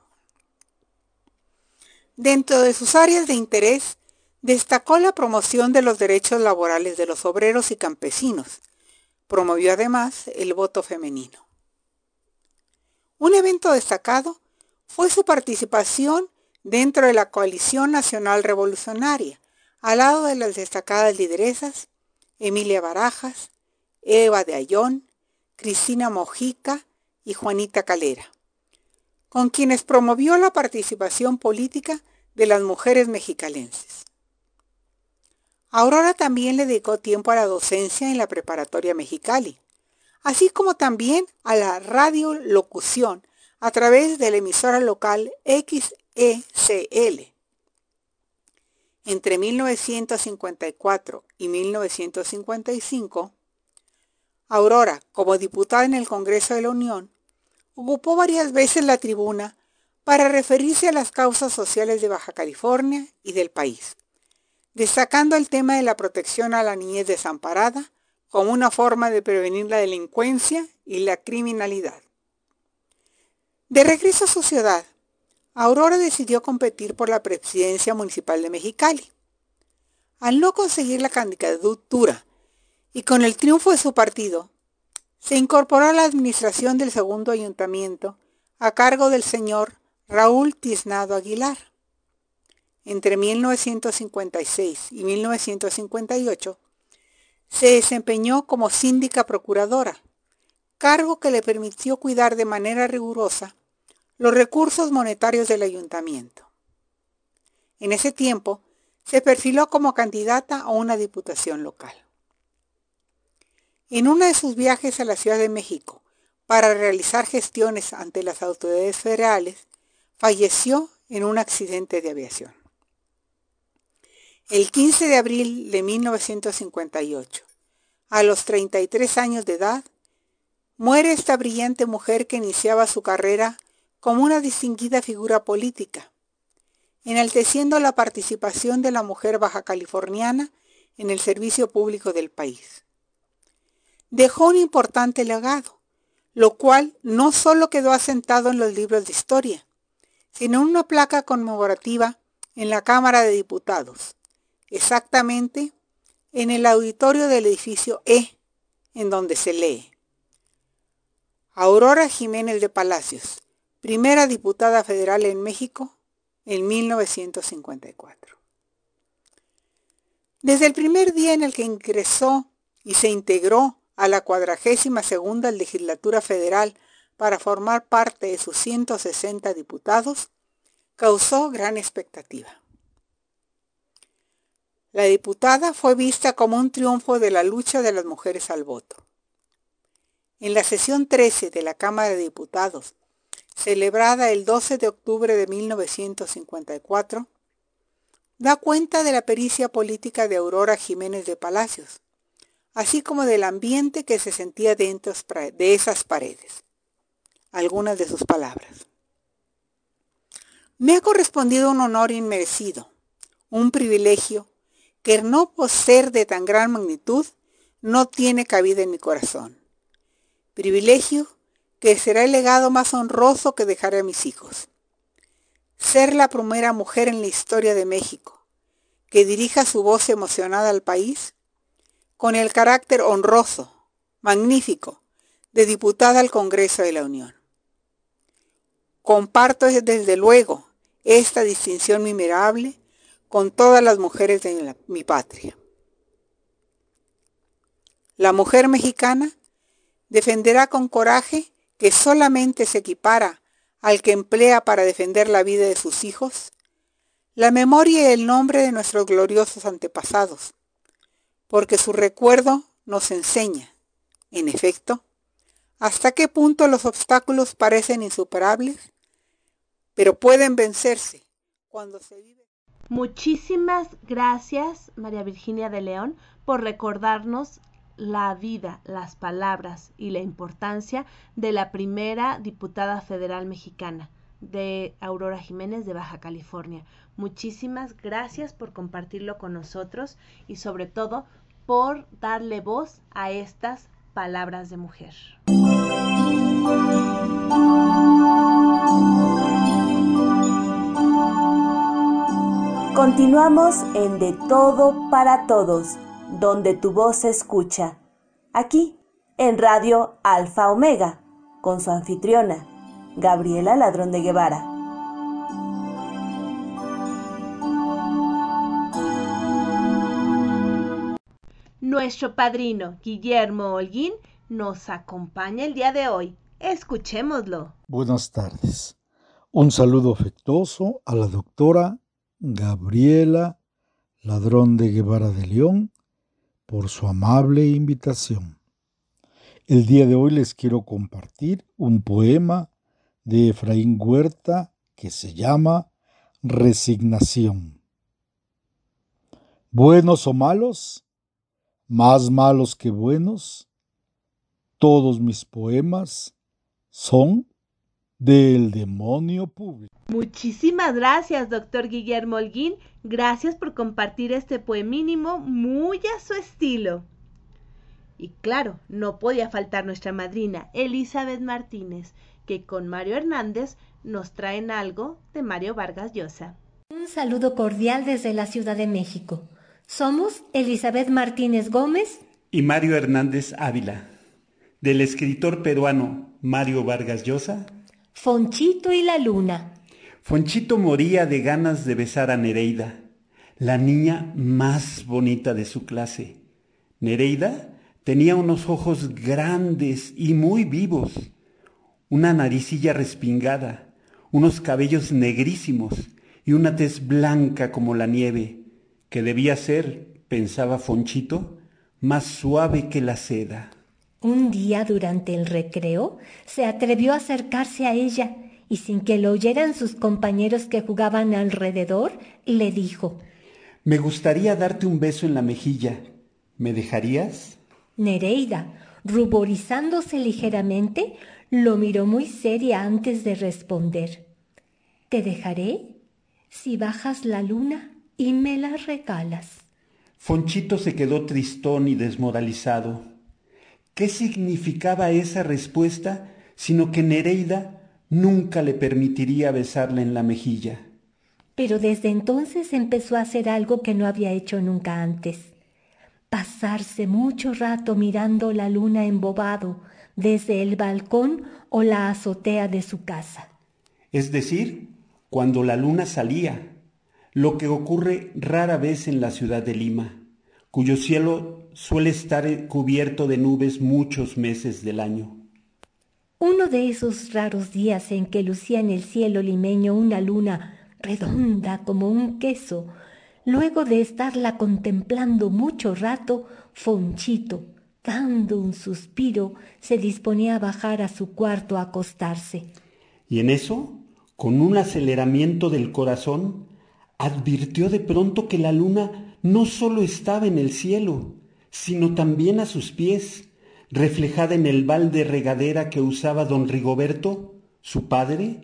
Dentro de sus áreas de interés Destacó la promoción de los derechos laborales de los obreros y campesinos. Promovió además el voto femenino. Un evento destacado fue su participación dentro de la Coalición Nacional Revolucionaria, al lado de las destacadas lideresas Emilia Barajas, Eva de Ayón, Cristina Mojica y Juanita Calera, con quienes promovió la participación política de las mujeres mexicalenses. Aurora también le dedicó tiempo a la docencia en la preparatoria Mexicali, así como también a la radiolocución a través de la emisora local XECL. Entre 1954 y 1955, Aurora, como diputada en el Congreso de la Unión, ocupó varias veces la tribuna para referirse a las causas sociales de Baja California y del país destacando el tema de la protección a la niñez desamparada como una forma de prevenir la delincuencia y la criminalidad. De regreso a su ciudad, Aurora decidió competir por la presidencia municipal de Mexicali. Al no conseguir la candidatura y con el triunfo de su partido, se incorporó a la administración del segundo ayuntamiento a cargo del señor Raúl Tiznado Aguilar entre 1956 y 1958, se desempeñó como síndica procuradora, cargo que le permitió cuidar de manera rigurosa los recursos monetarios del ayuntamiento. En ese tiempo, se perfiló como candidata a una diputación local. En uno de sus viajes a la Ciudad de México para realizar gestiones ante las autoridades federales, falleció en un accidente de aviación. El 15 de abril de 1958, a los 33 años de edad, muere esta brillante mujer que iniciaba su carrera como una distinguida figura política, enalteciendo la participación de la mujer baja californiana en el servicio público del país. Dejó un importante legado, lo cual no solo quedó asentado en los libros de historia, sino en una placa conmemorativa en la Cámara de Diputados, exactamente en el auditorio del edificio E, en donde se lee. Aurora Jiménez de Palacios, primera diputada federal en México en 1954. Desde el primer día en el que ingresó y se integró a la cuadragésima segunda legislatura federal para formar parte de sus 160 diputados, causó gran expectativa. La diputada fue vista como un triunfo de la lucha de las mujeres al voto. En la sesión 13 de la Cámara de Diputados, celebrada el 12 de octubre de 1954, da cuenta de la pericia política de Aurora Jiménez de Palacios, así como del ambiente que se sentía dentro de esas paredes. Algunas de sus palabras. Me ha correspondido un honor inmerecido, un privilegio que no por ser de tan gran magnitud no tiene cabida en mi corazón. Privilegio que será el legado más honroso que dejaré a mis hijos. Ser la primera mujer en la historia de México que dirija su voz emocionada al país con el carácter honroso, magnífico, de diputada al Congreso de la Unión. Comparto desde luego esta distinción memorable con todas las mujeres de mi patria. La mujer mexicana defenderá con coraje que solamente se equipara al que emplea para defender la vida de sus hijos, la memoria y el nombre de nuestros gloriosos antepasados, porque su recuerdo nos enseña, en efecto, hasta qué punto los obstáculos parecen insuperables, pero pueden vencerse cuando se vive. Muchísimas gracias, María Virginia de León, por recordarnos la vida, las palabras y la importancia de la primera diputada federal mexicana, de Aurora Jiménez de Baja California. Muchísimas gracias por compartirlo con nosotros y sobre todo por darle voz a estas palabras de mujer. Continuamos en De Todo para Todos donde tu voz se escucha, aquí en Radio Alfa Omega, con su anfitriona, Gabriela Ladrón de Guevara. Nuestro padrino, Guillermo Holguín, nos acompaña el día de hoy. Escuchémoslo. Buenas tardes. Un saludo afectuoso a la doctora Gabriela Ladrón de Guevara de León por su amable invitación. El día de hoy les quiero compartir un poema de Efraín Huerta que se llama Resignación. Buenos o malos, más malos que buenos, todos mis poemas son del demonio público. Muchísimas gracias, doctor Guillermo Holguín. Gracias por compartir este poemínimo muy a su estilo. Y claro, no podía faltar nuestra madrina, Elizabeth Martínez, que con Mario Hernández nos traen algo de Mario Vargas Llosa. Un saludo cordial desde la Ciudad de México. Somos Elizabeth Martínez Gómez y Mario Hernández Ávila, del escritor peruano Mario Vargas Llosa Fonchito y la luna. Fonchito moría de ganas de besar a Nereida, la niña más bonita de su clase. Nereida tenía unos ojos grandes y muy vivos, una naricilla respingada, unos cabellos negrísimos y una tez blanca como la nieve, que debía ser, pensaba Fonchito, más suave que la seda. Un día durante el recreo se atrevió a acercarse a ella y sin que lo oyeran sus compañeros que jugaban alrededor, le dijo Me gustaría darte un beso en la mejilla. ¿Me dejarías? Nereida, ruborizándose ligeramente, lo miró muy seria antes de responder. Te dejaré si bajas la luna y me la regalas. Fonchito se quedó tristón y desmoralizado. ¿Qué significaba esa respuesta sino que Nereida nunca le permitiría besarle en la mejilla? Pero desde entonces empezó a hacer algo que no había hecho nunca antes. Pasarse mucho rato mirando la luna embobado, desde el balcón o la azotea de su casa. Es decir, cuando la luna salía, lo que ocurre rara vez en la ciudad de Lima, cuyo cielo suele estar cubierto de nubes muchos meses del año. Uno de esos raros días en que lucía en el cielo limeño una luna redonda como un queso, luego de estarla contemplando mucho rato, Fonchito, dando un suspiro, se disponía a bajar a su cuarto a acostarse. Y en eso, con un aceleramiento del corazón, advirtió de pronto que la luna no sólo estaba en el cielo, sino también a sus pies, reflejada en el balde regadera que usaba don Rigoberto, su padre,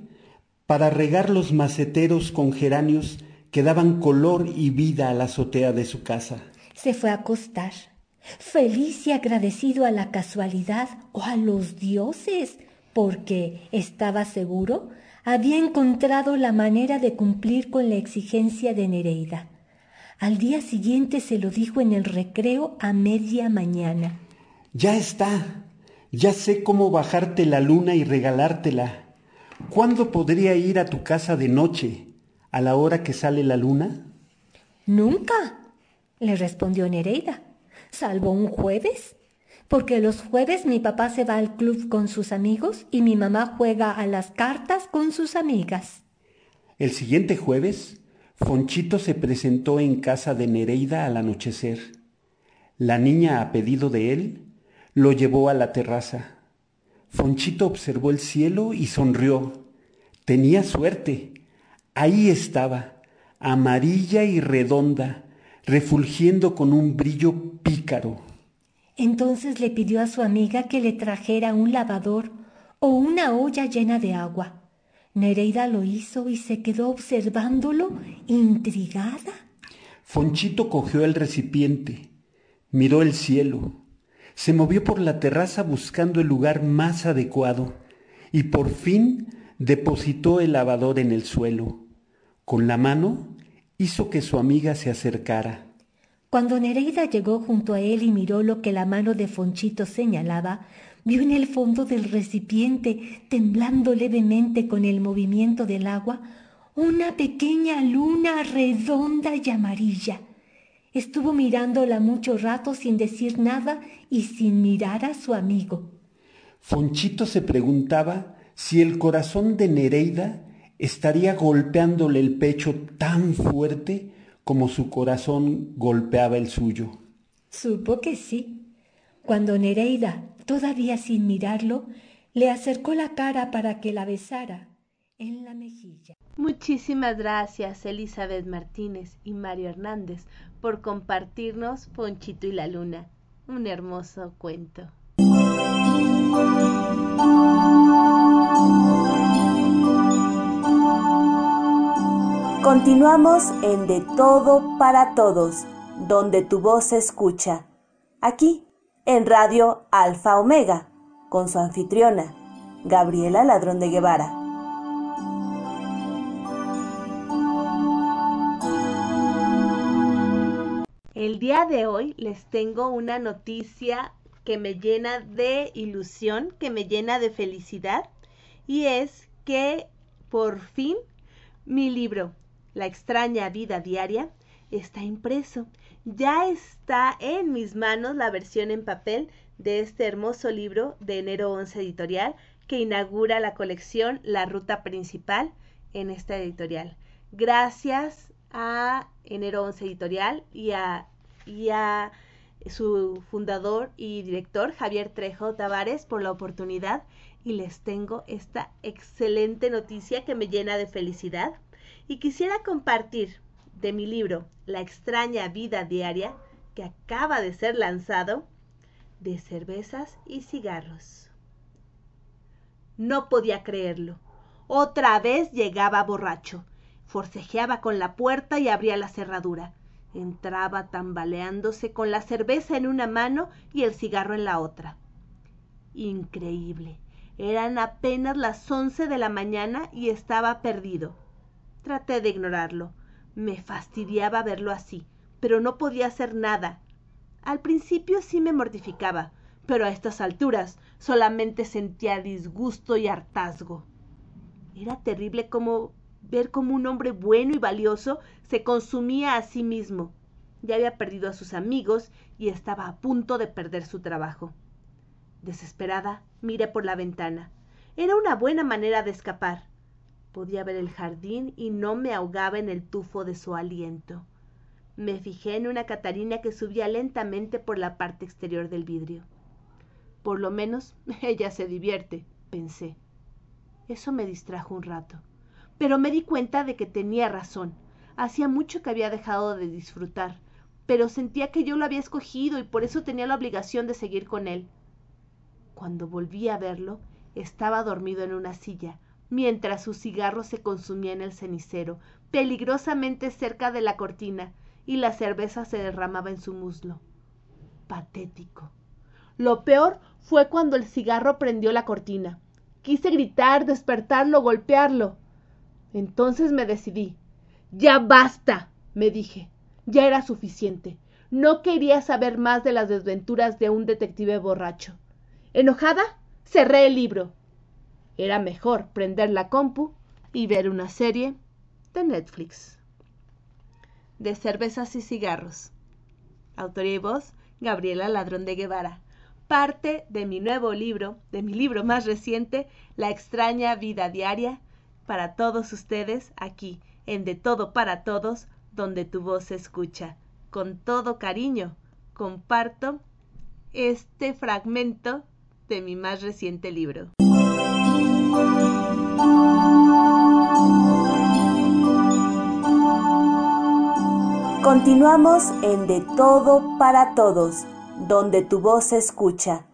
para regar los maceteros con geranios que daban color y vida a la azotea de su casa. Se fue a acostar, feliz y agradecido a la casualidad o a los dioses, porque estaba seguro había encontrado la manera de cumplir con la exigencia de Nereida. Al día siguiente se lo dijo en el recreo a media mañana. Ya está. Ya sé cómo bajarte la luna y regalártela. ¿Cuándo podría ir a tu casa de noche, a la hora que sale la luna? Nunca, le respondió Nereida, salvo un jueves, porque los jueves mi papá se va al club con sus amigos y mi mamá juega a las cartas con sus amigas. El siguiente jueves, Fonchito se presentó en casa de Nereida al anochecer. La niña, a pedido de él, lo llevó a la terraza. Fonchito observó el cielo y sonrió. Tenía suerte. Ahí estaba, amarilla y redonda, refulgiendo con un brillo pícaro. Entonces le pidió a su amiga que le trajera un lavador o una olla llena de agua. Nereida lo hizo y se quedó observándolo, intrigada. Fonchito cogió el recipiente, miró el cielo, se movió por la terraza buscando el lugar más adecuado y por fin depositó el lavador en el suelo. Con la mano hizo que su amiga se acercara. Cuando Nereida llegó junto a él y miró lo que la mano de Fonchito señalaba, vio en el fondo del recipiente, temblando levemente con el movimiento del agua, una pequeña luna redonda y amarilla. Estuvo mirándola mucho rato sin decir nada y sin mirar a su amigo. Fonchito se preguntaba si el corazón de Nereida estaría golpeándole el pecho tan fuerte como su corazón golpeaba el suyo. Supo que sí. Cuando Nereida, todavía sin mirarlo, le acercó la cara para que la besara en la mejilla. Muchísimas gracias Elizabeth Martínez y Mario Hernández por compartirnos Ponchito y la Luna, un hermoso cuento. Continuamos en De Todo para Todos, donde tu voz se escucha, aquí en Radio Alfa Omega, con su anfitriona, Gabriela Ladrón de Guevara. El día de hoy les tengo una noticia que me llena de ilusión, que me llena de felicidad, y es que por fin mi libro, La extraña vida diaria, está impreso. Ya está en mis manos la versión en papel de este hermoso libro de enero 11 editorial que inaugura la colección La Ruta Principal en esta editorial. Gracias a Enero 11 Editorial y a y a su fundador y director, Javier Trejo Tavares, por la oportunidad y les tengo esta excelente noticia que me llena de felicidad y quisiera compartir de mi libro La extraña vida diaria que acaba de ser lanzado de cervezas y cigarros. No podía creerlo. Otra vez llegaba borracho. Forcejeaba con la puerta y abría la cerradura. Entraba tambaleándose con la cerveza en una mano y el cigarro en la otra. Increíble. Eran apenas las once de la mañana y estaba perdido. Traté de ignorarlo. Me fastidiaba verlo así, pero no podía hacer nada. Al principio sí me mortificaba, pero a estas alturas solamente sentía disgusto y hartazgo. Era terrible como ver cómo un hombre bueno y valioso se consumía a sí mismo. Ya había perdido a sus amigos y estaba a punto de perder su trabajo. Desesperada, miré por la ventana. Era una buena manera de escapar. Podía ver el jardín y no me ahogaba en el tufo de su aliento. Me fijé en una Catarina que subía lentamente por la parte exterior del vidrio. Por lo menos ella se divierte, pensé. Eso me distrajo un rato. Pero me di cuenta de que tenía razón. Hacía mucho que había dejado de disfrutar, pero sentía que yo lo había escogido y por eso tenía la obligación de seguir con él. Cuando volví a verlo, estaba dormido en una silla, mientras su cigarro se consumía en el cenicero, peligrosamente cerca de la cortina, y la cerveza se derramaba en su muslo. Patético. Lo peor fue cuando el cigarro prendió la cortina. Quise gritar, despertarlo, golpearlo. Entonces me decidí. Ya basta, me dije. Ya era suficiente. No quería saber más de las desventuras de un detective borracho. Enojada, cerré el libro. Era mejor prender la compu y ver una serie de Netflix. De cervezas y cigarros. Autoría y voz, Gabriela Ladrón de Guevara parte de mi nuevo libro, de mi libro más reciente, La extraña vida diaria, para todos ustedes aquí, en De Todo para Todos, donde tu voz se escucha. Con todo cariño, comparto este fragmento de mi más reciente libro. Continuamos en De Todo para Todos donde tu voz se escucha,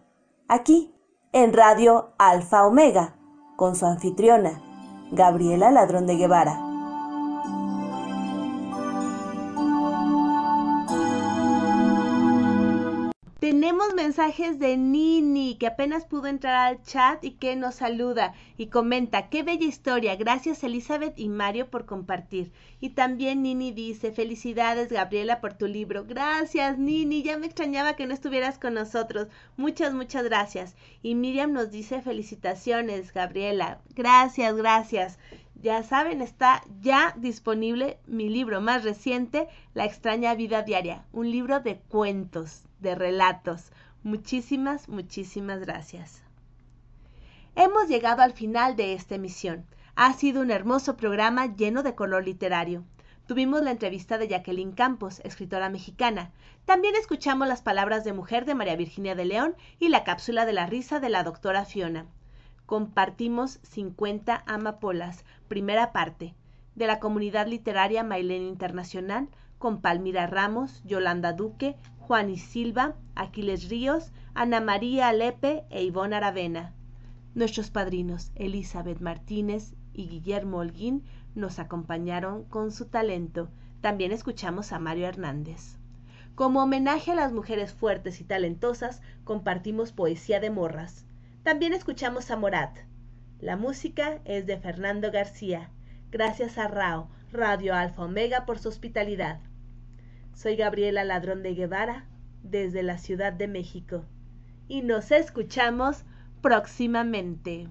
aquí en Radio Alfa Omega, con su anfitriona, Gabriela Ladrón de Guevara. Tenemos mensajes de Nini, que apenas pudo entrar al chat y que nos saluda y comenta, qué bella historia, gracias Elizabeth y Mario por compartir. Y también Nini dice, felicidades Gabriela por tu libro. Gracias Nini, ya me extrañaba que no estuvieras con nosotros. Muchas, muchas gracias. Y Miriam nos dice, felicitaciones Gabriela. Gracias, gracias. Ya saben, está ya disponible mi libro más reciente, La extraña vida diaria, un libro de cuentos de relatos. Muchísimas, muchísimas gracias. Hemos llegado al final de esta emisión. Ha sido un hermoso programa lleno de color literario. Tuvimos la entrevista de Jacqueline Campos, escritora mexicana. También escuchamos las palabras de mujer de María Virginia de León y la cápsula de la risa de la doctora Fiona. Compartimos 50 amapolas, primera parte, de la comunidad literaria Mailén Internacional, con Palmira Ramos, Yolanda Duque, Juan y Silva, Aquiles Ríos, Ana María Alepe e Ivonne Aravena. Nuestros padrinos Elizabeth Martínez y Guillermo Holguín nos acompañaron con su talento. También escuchamos a Mario Hernández. Como homenaje a las mujeres fuertes y talentosas, compartimos poesía de morras. También escuchamos a Morat. La música es de Fernando García. Gracias a Rao, Radio Alfa Omega, por su hospitalidad. Soy Gabriela Ladrón de Guevara desde la Ciudad de México y nos escuchamos próximamente.